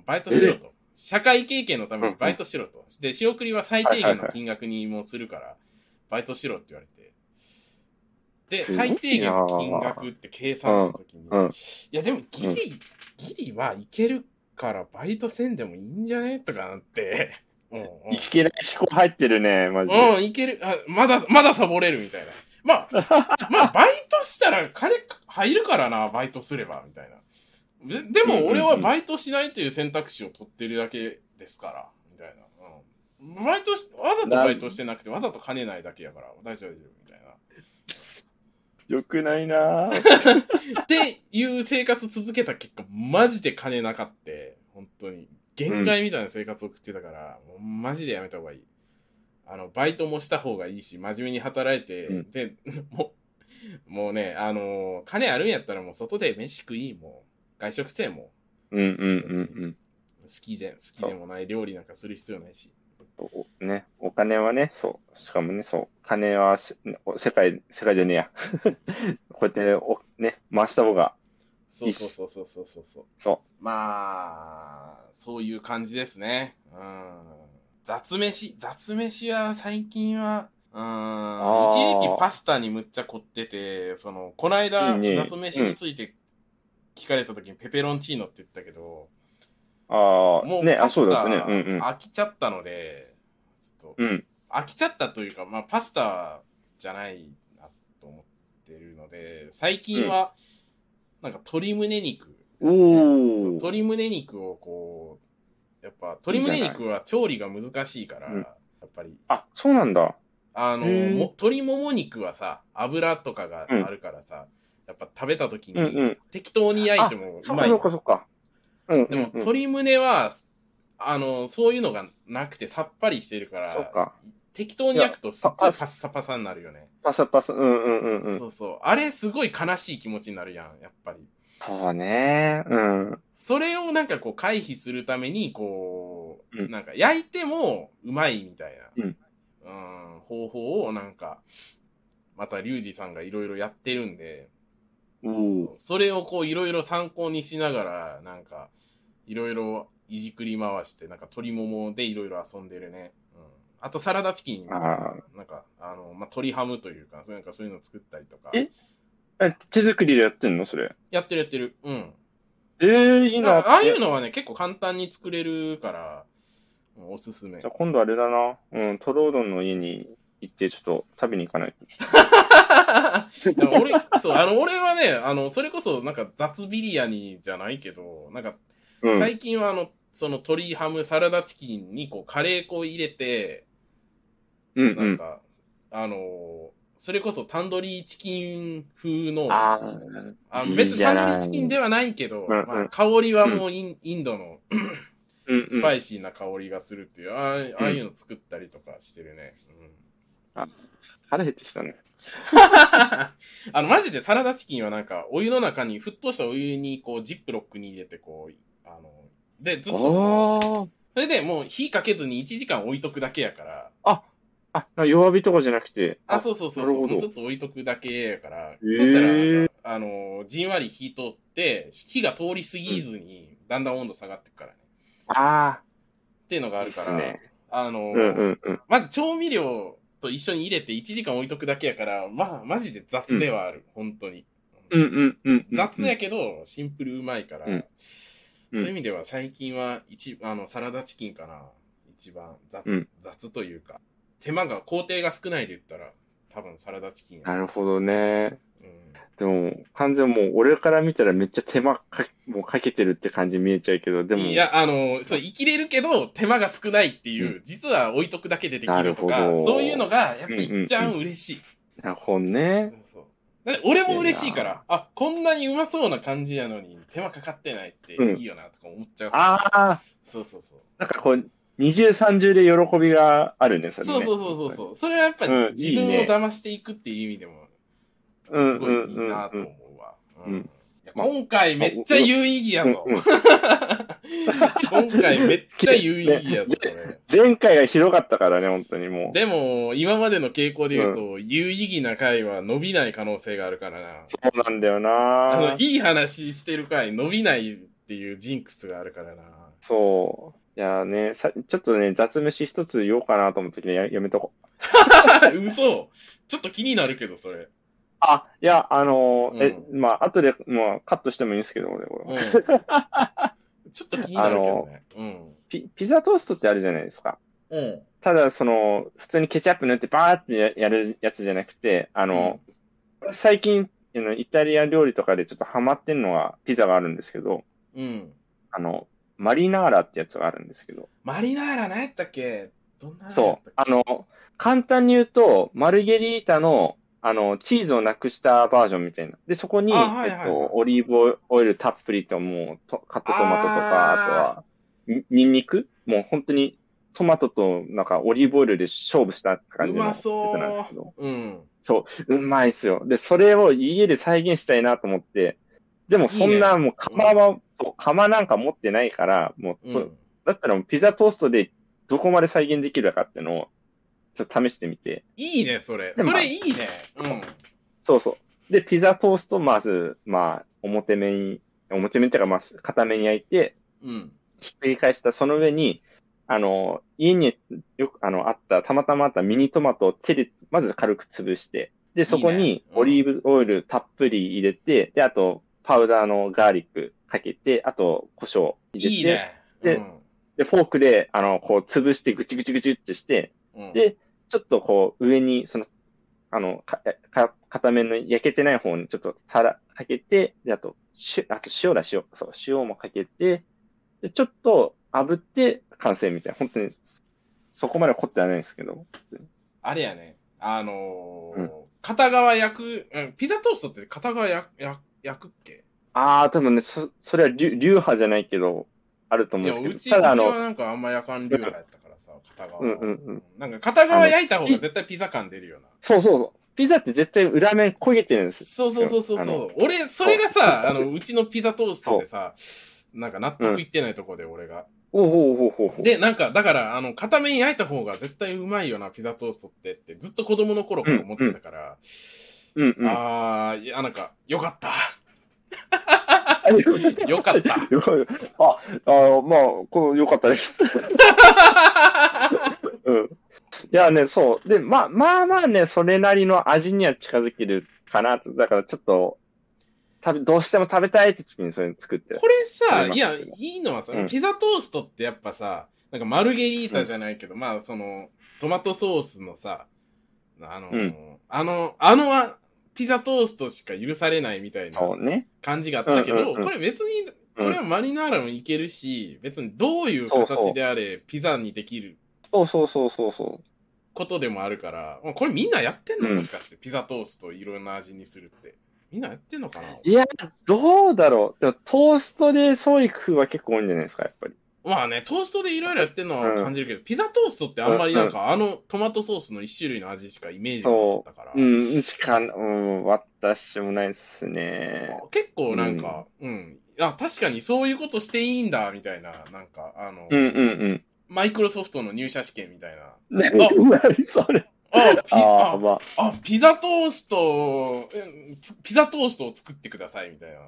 バイトしろと。社会経験のためにバイトしろと。で、仕送りは最低限の金額にもするから、バイトしろって言われて。で、最低限の金額って計算したときに、うんうんいや、でもギリ、ギリはいけるからバイトせんでもいいんじゃね？とかなって。うんうんいけない思考入ってるね、マジで。うん、いける。あ、まだ、まだサボれるみたいな。まあ、まあ、バイトしたら金入るからな、バイトすれば、みたいな。ででも、俺はバイトしないという選択肢を取ってるだけですから、みたいな。うん。バイトし、わざとバイトしてなくて、わざと金ないだけやから、大丈夫、みたいな。よくないなぁ。っていう生活続けた結果、マジで金なかって、本当に。限界みたいな生活を送ってたから、もうマジでやめた方がいい。あの、バイトもした方がいいし、真面目に働いて、うんで、もう、もうね、あのー金あるんやったらもう外で飯食い、もう、外食せえもうんうんうんう、好きで、好きでもない料理なんかする必要ないし。ね、お金はね、そう。しかもね、そう。金はせ世界、世界じゃねえや。こうやってお、ね、回した方が、そうそうそうそうそうそうそう。そまあ、そういう感じですね。うん。雑飯、雑飯は最近は、うん。ー一時期パスタにむっちゃ凝ってて、その、こないだ雑飯について聞かれた時にペペロンチーノって言ったけど、う。ああ、ね、あ、もうパスタそうだね。うんうん。飽きちゃったので、ちょっとうん。飽きちゃったというか、まあ、パスタじゃないなと思ってるので、最近は、なんか鶏胸肉ね、う鶏胸肉をこう、やっぱ鶏胸肉は調理が難しいから、うんやっぱり、あ、そうなんだ。あの、鶏もも肉はさ、油とかがあるからさ、やっぱ食べた時にうんうん。適当に焼いてもそうかまい。そうかそうか。うんうんでも、うん。鶏胸は、あの、そういうのがなくてさっぱりしてるから、そうか。適当に焼くとすっごいパッサパサになるよね。パサパサ、うんうんうんうん。そうそう。あれすごい悲しい気持ちになるやん、やっぱり。そうね。うん。それをなんかこう回避するために、こう、うんなんか焼いてもうまいみたいな、うんうん方法をなんか、またリュウジさんがいろいろやってるんで、おーそれをこういろいろ参考にしながら、なんか、いろいろいじくり回して、なんか鶏ももでいろいろ遊んでるね。うん。あとサラダチキンみたいなあ、なんか、あの、まあ、鶏ハムというか、そういうなんかそういうの作ったりとか。え？え、手作りでやってんの？それ。やってるやってる。うん。ええいいな。あああいうののはね、結構簡単に作れるから、うんおすすめじゃ。あ今度あれだな。うん、トロードンの家に行ってちょっと食べに行かないと。俺、そう、あの、俺はね、あの、それこそ、なんか雑ビリヤニじゃないけど、なんか、うん。最近はあの、その鶏ハムサラダチキンにこう、カレー粉を入れて、うんうん。なんか、あの、それこそタンドリーチキン風の、ああ別にタンドリーチキンではないけど、うんうんまあ、香りはもうイン,、インドの。スパイシーな香りがするっていう、ああああいうの作ったりとかしてるね。うん腹減ってきたね。あの、マジでサラダチキンはなんか、お湯の中に、沸騰したお湯に、こう、ジップロックに入れて、こう、あの、で、ずっとそれでもう火かけずに1時間置いとくだけやから、あ。あ、弱火とかじゃなくて。あ、そうそうそうそう、なるほどもうずっと置いとくだけやから、ーそしたらあの、じんわり火通って、火が通り過ぎずに、だんだん温度下がってくからね。あっていうのがあ。るから、すね。あの、うんうんうん。まず調味料と一緒に入れて1時間置いとくだけやから、まあ、マジで雑ではある、本当に。うんうんうんうん。雑やけど、シンプルうまいから、うんうんそういう意味では最近は一、あの、サラダチキンかな。一番雑、うん雑というか、手間が、工程が少ないで言ったら、多分サラダチキンやなるほどね。うんでも、完全もう俺から見たらめっちゃ手間かもうかけてるって感じ見えちゃうけど、でも。いや、あの、そう、生きれるけど、手間が少ないっていう、実は置いとくだけでできるとか、そういうのが、やっぱいっちゃん嬉しい。なるほどねそ。うそう。俺も嬉しいから、あ、こんなにうまそうな感じやのに、手間かかってないっていいよな、とか思っちゃう。ああ、そうそうそう。なんかこう、二重三重で喜びがあるね、それね。そうそうそうそうそう。それはやっぱりうん自分を騙していくっていう意味でも、うんすごいいいなと思うわ。うん今回めっちゃ有意義やぞ。うんうん 今回めっちゃ有意義やぞ、これ。前回がひどかったからね、本当にもう。でも、今までの傾向で言うと、有意義な回は伸びない可能性があるからな。そうなんだよあなの、いい話してる回伸びないっていうジンクスがあるからな。そう。いやね、さ、ちょっとね、雑飯一つ言おうかなと思ったけど、ややめとこう。嘘ちょっと気になるけど、それ。あ、いや、あのーうえ、まあ、後で、まあ、カットしてもいいんですけど、俺、これうん。ちょっと気になるけどね。うん。ピ、ピザトーストってあるじゃないですか。うん。ただ、その、普通にケチャップ塗ってバーってややるやつじゃなくて、あの、最近、あのイタリア料理とかでちょっとハマってんのが、ピザがあるんですけど、うん。あの、マリナーラってやつがあるんですけど、マリナーラ何やったっけ？どんなそう。あの、簡単に言うと、マルゲリータのあの、チーズをなくしたバージョンみたいな。で、そこに、あはいはいはいえっと、オリーブオイルたっぷりと、もうと、カットトマトとか、あとは、にニンニクもう本当に、トマトと、なんか、オリーブオイルで勝負した感うじのなんですけど。う。うん。そう、うまいっすよ。で、それを家で再現したいなと思って、でもそんな、もう釜は、そう釜なんか持ってないから、もう、そうん。だったらもうピザトーストでどこまで再現できるかっていうのを、ちょっと試してみて。いいね、それ。それいいね。うん。そうそう。で、ピザトースト、まず、まあ、表面に、表面っていうか、まあ、片面に焼いて、うん。ひっくり返したその上に、あの、家によく、あの、あった、たまたまあったミニトマトを手で、まず軽く潰して、で、そこいいねにうんオリーブオイルたっぷり入れて、で、あと、パウダーのガーリックかけて、あと、胡椒入れて、いいね。でで、フォークで、あの、こう、潰してぐちぐちぐちってして、うん。でちょっとこう、上に、その、あの、か、か、片面の焼けてない方にちょっとたら、かけて、で、あと、しあと塩だ、塩。そう、塩もかけて、で、ちょっと炙って完成みたいな。本当に、そこまで凝ってはないんですけど。あれやね。あのーうん片側焼く、うんピザトーストって片側焼焼焼くっけ？ああ、多分ね、そ、それは流流派じゃないけど、あると思いや、うんですけど。うち、うちただ、あはの、なんかあんま焼かん流派やった片側。うんうんうんなんか片側焼いた方が絶対ピザ感出るよな。そうそうそう。ピザって絶対裏面焦げてるんですそうそうそうそうそう。俺、それがさ、あの、うちのピザトーストでさ、なんか納得いってないとこで、俺が。おうほうほうほうほう。で、なんか、だから、あの、片面焼いた方が絶対うまいよな、ピザトーストってって、ずっと子供の頃から思ってたから、うんうん。あー、いや、なんか、よかった。あよかった。あ、あまあ、この、よかったです。うん。いやね、そう。で、まあ、まあまあね、それなりの味には近づけるかなと。だからちょっと、食べ、どうしても食べたいって時にそれ作って。これさ、いや、思いいいのはさ、うんピザトーストってやっぱさ、なんかマルゲリータじゃないけど、まあ、その、トマトソースのさ、あの、うんあの、あのは、ピザトーストしか許されないみたいな。感じがあったけど、うんうんうんこれ別に、うんこれはマリナーラもいけるし、別にどういう形であれ、ピザにできるそうそうそうそうそことでもあるから、まあこれみんなやってんの、うんもしかして、ピザトーストいろんな味にするって。みんなやってんのかな？う。いや、どうだろう。でも、トーストでそういく風は結構多いんじゃないですか、やっぱり。まあね、トーストでいろいろやってんのは感じるけど、ピザトーストってあんまりなんか、あのトマトソースの一種類の味しかイメージがなかったから、うん、しか、うん、私もないっすね。結構なんか、うん、あ、確かにそういうことしていいんだ、みたいな、なんか、あの、うんうんマイクロソフトの入社試験みたいな。うん。ね、あ何それ。あ、ピああ、あまあ。あ、ピザトースト、ピザトーストを作ってください、みたいな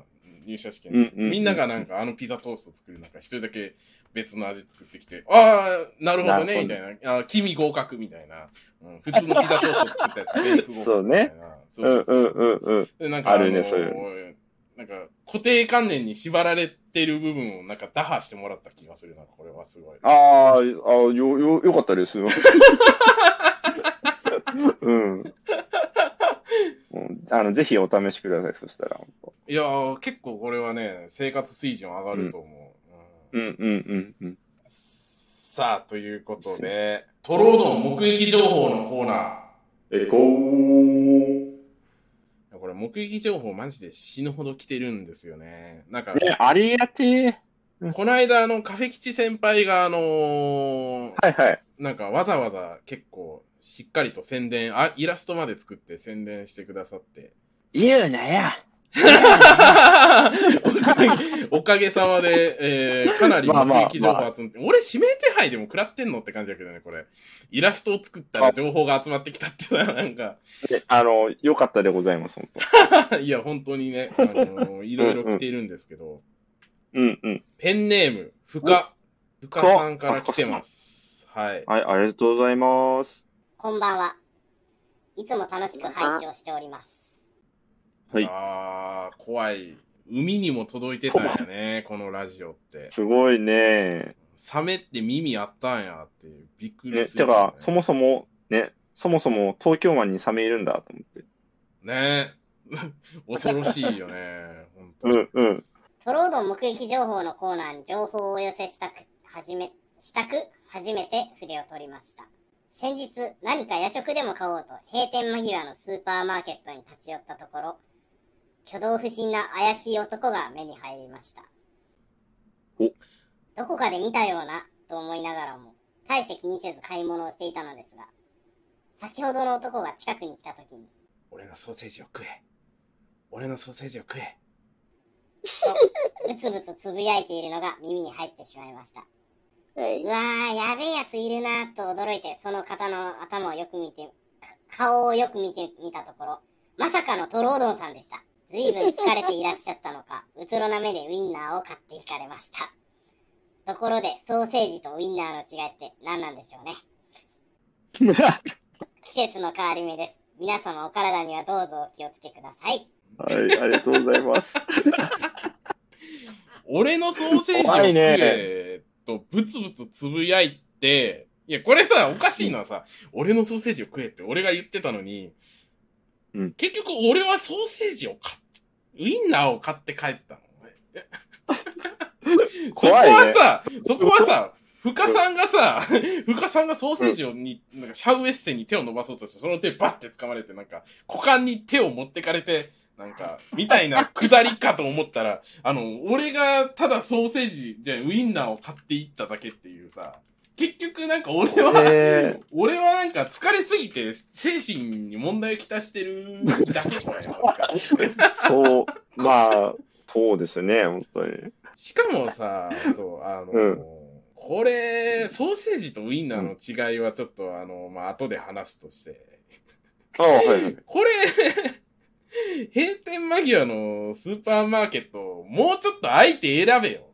入社試験。うんうんうんみんながなんかあのピザトースト作る中、一人だけ別の味作ってきて、ああ、なるほどね、みたいな。あ君合格みたいな。うん、普通のピザトースト作ったやつ 全部合格みたいな。そうね。そううんそうそううんうんうん。でなんかあるねのそういうなんか固定観念に縛られてる部分をなんか打破してもらった気がするな、これはすごい。ああ、あよ、よ、よかったです。うん。うんあの、ぜひお試しください、そしたら。いやー、結構これはね、生活水準上がると思う。うんうんうんうんうん。さあ、ということで、トロードン目撃情報のコーナー。えこー。これ、目撃情報マジで死ぬほど来てるんですよね。なんか、ね、ありがてえ。この間、あの、カフェ吉先輩が、あのーはいはい。なんかわざわざ結構しっかりと宣伝、あ、イラストまで作って宣伝してくださって。言うなや。おかげさまで、えー、かなりまあまあ目撃情報集めて、俺指名手配でも食らってんのって感じだけどね、これ。イラストを作ったら情報が集まってきたってのはなんか、であの、よかったでございます、本 いや、本当にね、あのいろいろ来ているんですけど、当。うんうん。ペンネーム、ふか、ふかさんから来てます。はい。はい、ありがとうございます。こんばんは。いつも楽しく拝聴しております。はいあー、怖い。海にも届いてたんやね、このラジオって。すごいね。サメって耳あったんやって、びっくね、りするよ、てか、そもそも、ね、そもそも東京湾にサメいるんだと思って。ね 恐ろしいよね、本当うんうん。トロードン目撃情報のコーナーに情報をお寄せしたく、はじめ、したく、初めて筆を取りました。先日何か夜食でも買おうと閉店間際のスーパーマーケットに立ち寄ったところ、挙動不審な怪しい男が目に入りました。おどこかで見たようなと思いながらも、大して気にせず買い物をしていたのですが、先ほどの男が近くに来た時に、俺のソーセージを食え。俺のソーセージを食え。と、ぶつぶつつぶやいているのが耳に入ってしまいました。はい。うわー、やべえやついるなと驚いて、その方の頭をよく見て、か顔をよく見てみたところ、まさかのトロードンさんでした。ずいぶん疲れていらっしゃったのか、うつろな目でウインナーを買っていかれました。ところで、ソーセージとウインナーの違いって何なんでしょうね。季節の変わり目です。皆様お体にはどうぞお気をつけください。はい、ありがとうございます。俺のソーセージを食えと、ブツブツつぶやいて、いや、これさ、おかしいのはさ、俺のソーセージを食えって俺が言ってたのに、うん結局俺はソーセージを買って、ウインナーを買って帰ったの。そこはさ、そこはさ、深さんがさ、深さんがソーセージをに、なんかシャウエッセンに手を伸ばそうとして、その手バッて掴まれて、なんか、股間に手を持ってかれて、なんか、みたいなくだりかと思ったら、あの、俺がただソーセージ、じゃあウインナーを買っていっただけっていうさ、結局なんか俺は、え俺はなんか疲れすぎて精神に問題をきたしてるだけこれ、そう、まあ、そうですね、本当に。しかもさ、そう、あの、うんこれ、ソーセージとウインナーの違いはちょっと、あの、まあ、後で話すとして。あはいはい。これ、閉店間際のスーパーマーケット、もうちょっと相手選べよ。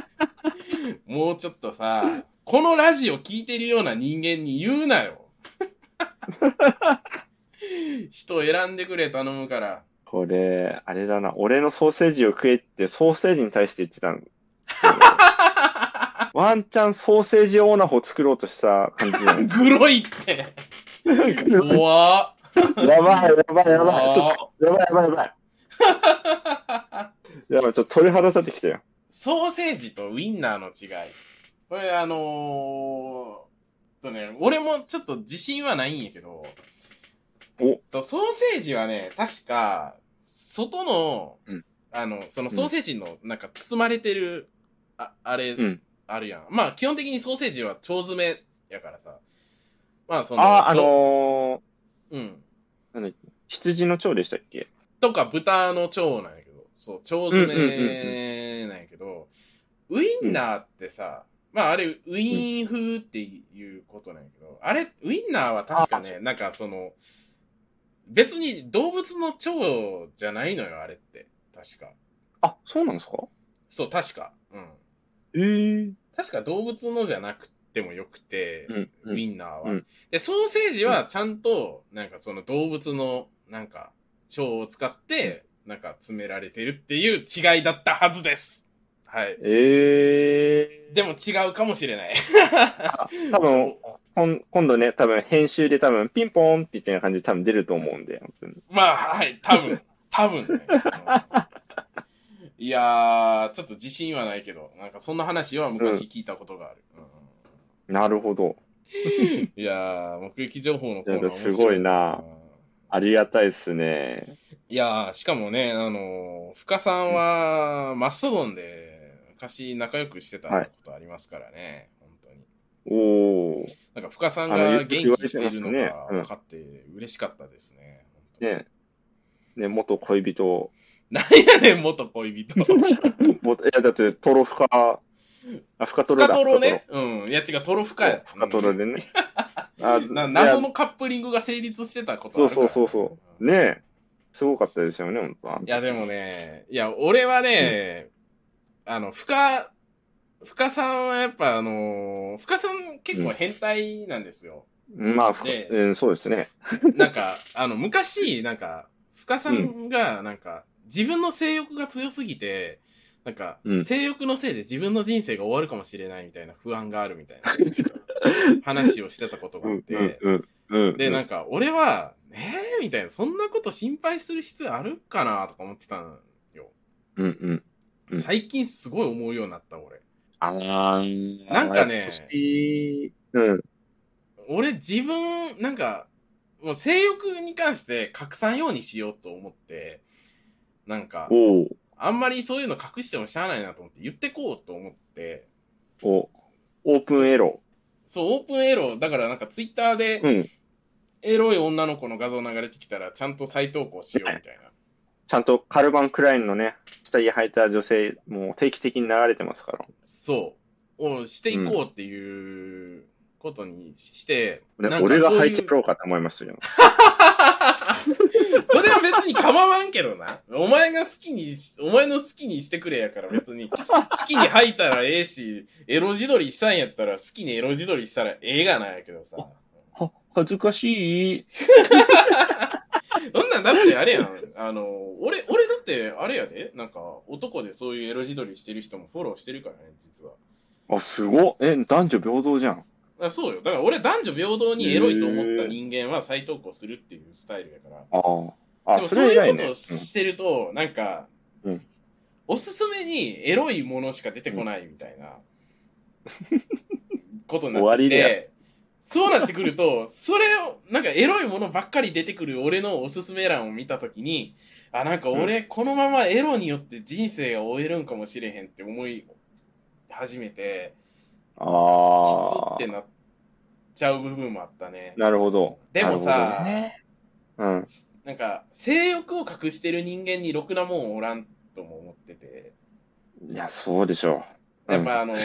もうちょっとさ、このラジオ聞いてるような人間に言うなよ。人選んでくれ頼むから。これ、あれだな、俺のソーセージを食えってソーセージに対して言ってたの。ワンチャンソーセージオーナーを作ろうとした感じだね グロいって。や怖っ。ばい、やばい、やばい。ちょっと、やばい、やばい、やばい。やばい、ちょっと鳥肌立ってきたよ。ソーセージとウインナーの違い。これあのー、とね、俺もちょっと自信はないんやけど、お。とソーセージはね、確か、外の、うん。あの、そのソーセージの、なんか包まれてる、あ、あれ、うん。あるやん。まあ、基本的にソーセージは腸詰めやからさ。まあ、その、あー、あのうん。ー、なんだっけ羊の腸でしたっけ？とか豚の腸なんやけど、そう、腸詰めなんやけど、ウインナーってさ、まああれ、ウィーン風っていうことなんやけど、あれ、ウインナーは確かね、なんかその、別に動物の腸じゃないのよ、あれって。確か。あ、そうなんですか？そう、確か。うん。えー。確か動物のじゃなくてもよくて、うん。ウィンナーは、うんで、ソーセージはちゃんと、なんかその動物の、なんか、腸を使って、なんか詰められてるっていう違いだったはずです。はい。えでも違うかもしれない。ー。多分、今度ね、多分編集で多分ピンポーンって言ってる感じで多分出ると思うんで。まあ、はい、多分、多分ね。いやー、ちょっと自信はないけど、なんかそんな話は昔聞いたことがある。うんなるほど。いやー、目撃情報のコーナーすごいなうんありがたいっすね。いやー、しかもね、あのー、深さんは、マストドンで昔仲良くしてたことありますからね、本当に。おー。なんか深さんが元気してるのが分かって嬉しかったですね。本当にね。ね、元恋人。なんやねん、元恋人。もいや、だって、トロフカ、あ、深トロ深だ。トロね？うん。いや違う、トロ深や。深トロでね。あ な謎いのカップリングが成立してたことやそうあるからそうそうそう。ねえ。すごかったですよね、本当はいや、でもね、いや、俺はね、あの、深、深さんはやっぱあのー深さん結構変態なんですよ。まあ、ふでうん、そうですね。なんか、あの、昔、なんか、深さんが、なんか、自分の性欲が強すぎて、なんか、うん性欲のせいで自分の人生が終わるかもしれないみたいな不安があるみたいな話をしてたことがうん、あって、うん、うん。うんで、なんか、俺は、えーみたいな、そんなこと心配する必要あるかなとか思ってたんよ。うん、うん。うん最近すごい思うようになった、俺。あーなんかね年うん。俺自分、なんか、もう性欲に関して隠さんようにしようと思って、なんか、あんまりそういうの隠してもしゃあないなと思って言ってこうと思って、おオープンエロ。そう、オープンエロ、だからなんかツイッターで、うん。エロい女の子の画像流れてきたら、ちゃんと再投稿しようみたいな。ちゃんとカルバン・クラインのね、下着履いた女性、もう定期的に流れてますから。そう。をしていこうっていうことにして、俺なんか俺がそういう履いてやろうかと思いますよ。それは別に構わんけどな。お前が好きにし、お前の好きにしてくれやから別に。好きに吐いたらええし、エロ自撮りしたんやったら好きにエロ自撮りしたらええがなんやけどさ。は、恥ずかしい。そんなんだってあれやん。あの、俺、俺だってあれやで。なんか、男でそういうエロ自撮りしてる人もフォローしてるからね、実は。あ、すごっ。え、男女平等じゃん。あそうよ。だから俺男女平等にエロいと思った人間は再投稿するっていうスタイルやから。ああ。でもそういうことをしてると、なんか、うんおすすめにエロいものしか出てこないみたいな、ことになってき終わりだて、そうなってくると、それを、なんかエロいものばっかり出てくる俺のおすすめ欄を見たときに、あ、なんか俺、このままエロによって人生が終えるんかもしれへんって思い始めて、あきつあって。なっちゃう部分もあったね。なるほど。でもさねうん。なんか、性欲を隠してる人間にろくなもんおらんとも思ってて。いや、そうでしょう。やっぱあの、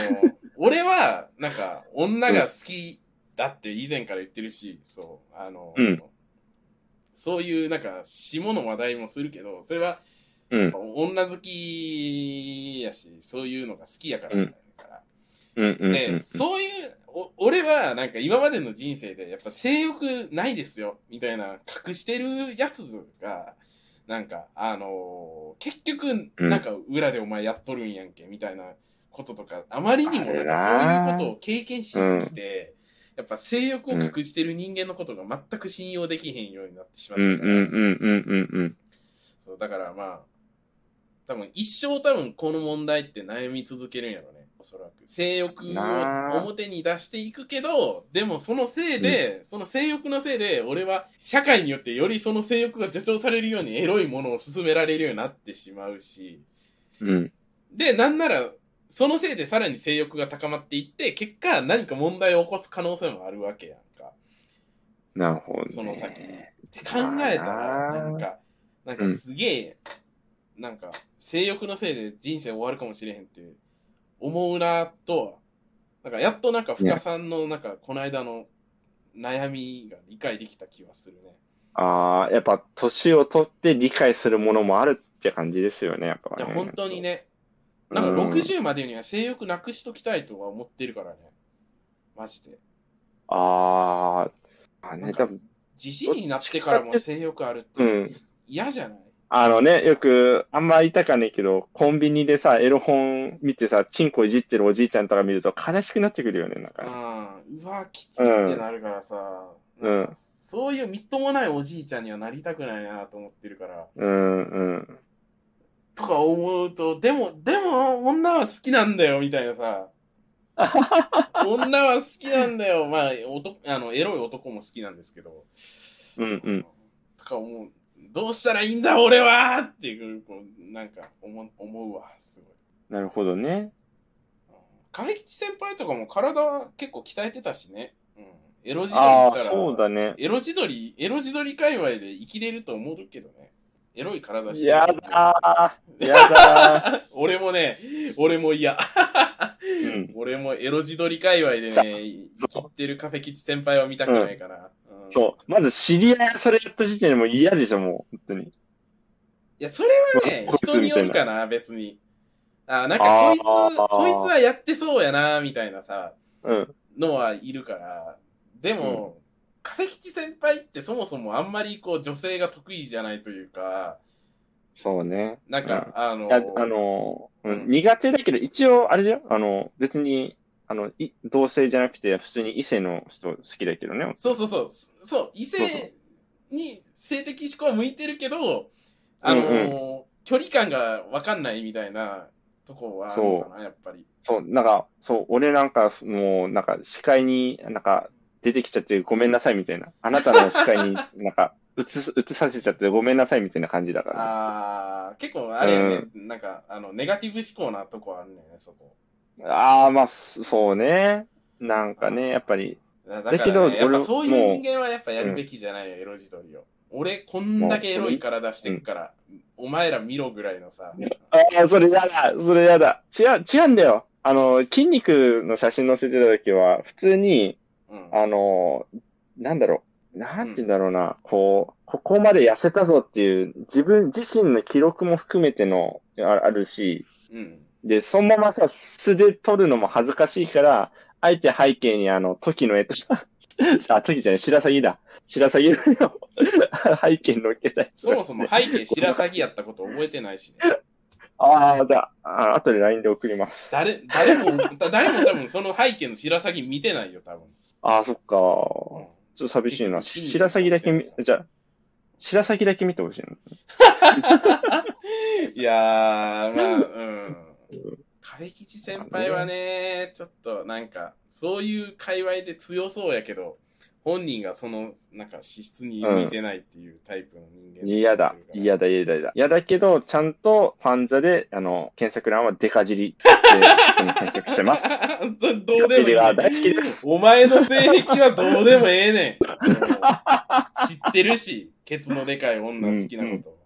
俺は、なんか、女が好きだって以前から言ってるし、そう、あの、うん。そういう、なんか、下の話題もするけど、それは、女好きやし、そういうのが好きやからうん。だから。うんうん。で、そういう、お俺は、なんか今までの人生で、やっぱ性欲ないですよ、みたいな、隠してるやつが、なんか、あのー結局、うん。なんか裏でお前やっとるんやんけ、みたいなこととか、あまりにもなんかなそういうことを経験しすぎて、やっぱ性欲を隠してる人間のことが全く信用できへんようになってしまってうん。るからうん。うん。うん。うん。うん。そう、だからまあ、多分一生多分この問題って悩み続けるんやろね。おそらく。性欲を表に出していくけど、でもそのせいで、その性欲のせいで、俺は社会によってよりその性欲が助長されるようにエロいものを勧められるようになってしまうし、うん。で、なんなら、そのせいでさらに性欲が高まっていって、結果何か問題を起こす可能性もあるわけやんか。なるほど、ね。その先に。って考えたら、なんか、なんかすげえ、なんか、性欲のせいで人生終わるかもしれへんって思うなとは、なんかやっとなんか深さんのなんかこの間の悩みが理解できた気はするね。ああ、やっぱ年を取って理解するものもあるって感じですよね、やっぱ、ね。いや、本当にね、うん。なんか60までには性欲なくしときたいとは思ってるからね。マジで。ああ、あね、多分、自信になってからも性欲あるってうん嫌じゃない？あのね、よく、あんま言いたかねえけど、コンビニでさ、エロ本見てさ、チンコいじってるおじいちゃんとか見ると悲しくなってくるよね、なんかね。うん。うわ、きつってなるからさ、うんなんかそういうみっともないおじいちゃんにはなりたくないなと思ってるから、うん、うん。とか思うと、でも、でも、女は好きなんだよ、みたいなさ。女は好きなんだよ。まあ、男あの、エロい男も好きなんですけど。うん、うん。とか思う。どうしたらいいんだ、俺はっていう、こう、なんか思う、思うわ、すごい。なるほどね。影吉先輩とかも体は結構鍛えてたしね。うん。エロ自撮りしたら、そうだね。エロ自撮り、エロ自撮り界隈で生きれると思うけどね。エロい体してるやだー。やだ 俺もね、俺も嫌。ー。うん。俺もエロ自撮り界隈でさね、生きてるカフェ吉先輩は見たくないかな。うんそう。まず知り合いがそれやった時点でもう嫌でしょ、もう。本当に。いや、それはね、人によるかな、別に。あ、なんかこいつ、こいつはやってそうやな、みたいなさ、うん。のはいるから。でも、カフェ吉先輩ってそもそもあんまりこう女性が得意じゃないというか、そうね。なんか、あのいや、あの、うんうん苦手だけど、一応、あれだよ。あの、別に、あの、い同性じゃなくて、普通に異性の人好きだけどね。そうそうそう、そう、異性に性的思考は向いてるけど、あのうん距離感がわかんないみたいなとこはあるのかな、やっぱり。そう、なんか、そう、俺なんか、もう、なんか、視界に、なんか、出てきちゃってごめんなさいみたいな。あなたの視界になんか 映す、映させちゃってごめんなさいみたいな感じだから、ね。ああ、結構あれよね、なんか、あの、ネガティブ思考なとこあるね、そこ。ああ、まあ、そそうね。なんかね、やっぱり、だから、ね、だけどやっぱ俺そういう人間はやっぱやるべきじゃないよ、エロ自撮りを。俺、こんだけエロいから出してっから、お前ら見ろぐらいのさ。ああ、それやだ、それやだ。違う、違うんだよ。あの、筋肉の写真載せてた時は、普通に、うん。あの、なんだろう。なんて言うんだろうな。こう、ここまで痩せたぞっていう、自分自身の記録も含めての、ああるし、うん。で、そのままさ、素で撮るのも恥ずかしいから、あえて背景にあの、時の絵とか、あ、時じゃない、白鷺だ。白鷺の 背景に載っけたりとかそもそも背景白鷺やったこと覚えてないしね。ああ、だ。あ後で LINE で送ります。誰、誰も、だ誰も多分その背景の白鷺見てないよ、多分。ああ、そっか。うんちょっと寂しいな。白鷺だけ見、じゃあ、白鷺だけ見てほしいな。いやー、まあ、うん。壁吉先輩はね、ちょっとなんか、そういう界隈で強そうやけど、本人がその、なんか資質に向いてないっていうタイプの人間、嫌だ。嫌だ。だ、嫌だ、嫌だ。嫌だけど、ちゃんとファンザで、あの、検索欄はデカ尻で検索してます。どうでもいい、ね。好きです。お前の性癖はどうでもええねん。知ってるし、ケツのでかい女好きなこと。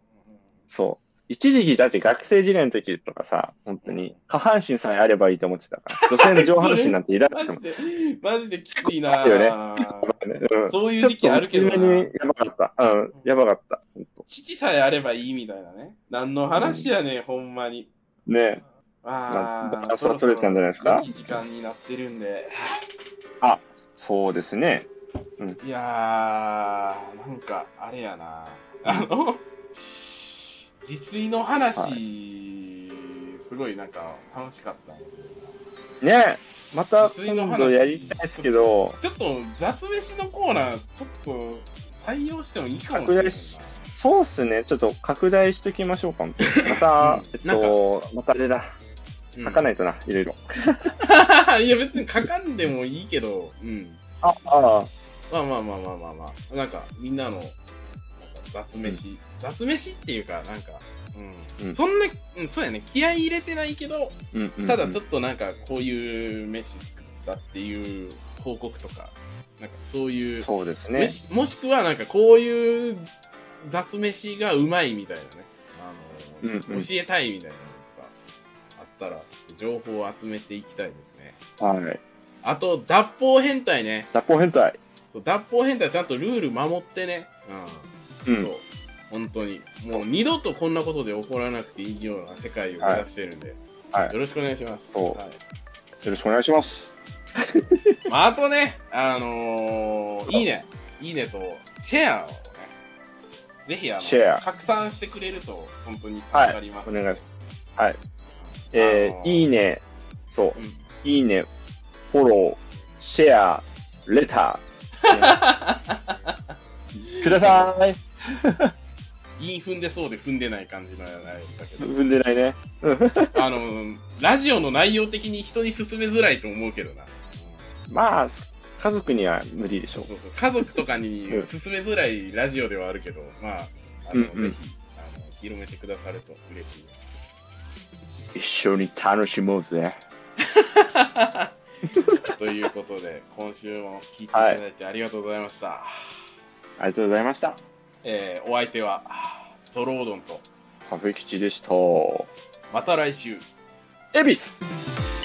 そう。一時期だって学生時代の時とかさ、本当に、下半身さえあればいいと思ってたから。女性の上半身なんていらなくてもマジ。で、マジできついなだよねぁうんそういう時期あるけどなやばかった。うん、やばかった。父さえあればいいみたいなね。何の話やねん、ほんまに。ねああ、バランスは取れたんじゃないですか？いい時間になってるんで。そうですね。いやー、なんか、あれやな。あの、自炊の話、すごいなんか楽しかったねまた今度やりたいですけど、ちょっと雑飯のコーナー、ちょっと採用してもいいかもしれないな。そうっすね。ちょっと拡大しときましょうか。また、えっと、またあれだ。うん書かないとな、いろいろ。いや別に書かんでもいいけど、うん。あ、あまあまあまあまあまあまあ。なんか、みんなの、雑飯、雑飯っていうか、なんか、うん。うんそんな、うん、そうやね。気合い入れてないけど、うんうん。ただちょっっとなんか、こういう飯作ったっていう報告とか、なんかそういう、そうですねも。しもしくはなんかこういう雑飯がうまいみたいなね。あの、うんうん教えたいみたいなのとか、あったら、情報を集めていきたいですね。はい。あと、脱法変態ね。脱法変態。そう、脱法変態ちゃんとルール守ってね。う。うんんそう。本当に。もう二度とこんなことで起こらなくていいような世界を目指してるんで、はいよろしくお願いします。はいよろしくお願いします。まあ、あとね、あのーいいね、いいねと、シェアをね、ぜひあの、シェア拡散してくれると、本当に助はいかります。お願いします。はい。えー、あのーいいね、そうう、んいいね、フォロー、シェア、レター。ください。いい踏んでそうで踏んでない感じのやつだけど、踏んでないね。あの、ラジオの内容的に人に勧めづらいと思うけどな。まあ、家族には無理でしょそう。そうそう。家族とかにうん勧めづらいラジオではあるけど、まあ、あの、うんうんぜひ、あの、広めてくださると嬉しいです。一緒に楽しもうぜ。ということで、今週も聞いていただいてありがとうございました。ありがとうございました。えーお相手は、トロードンと、カフェ吉でした。また来週。恵比寿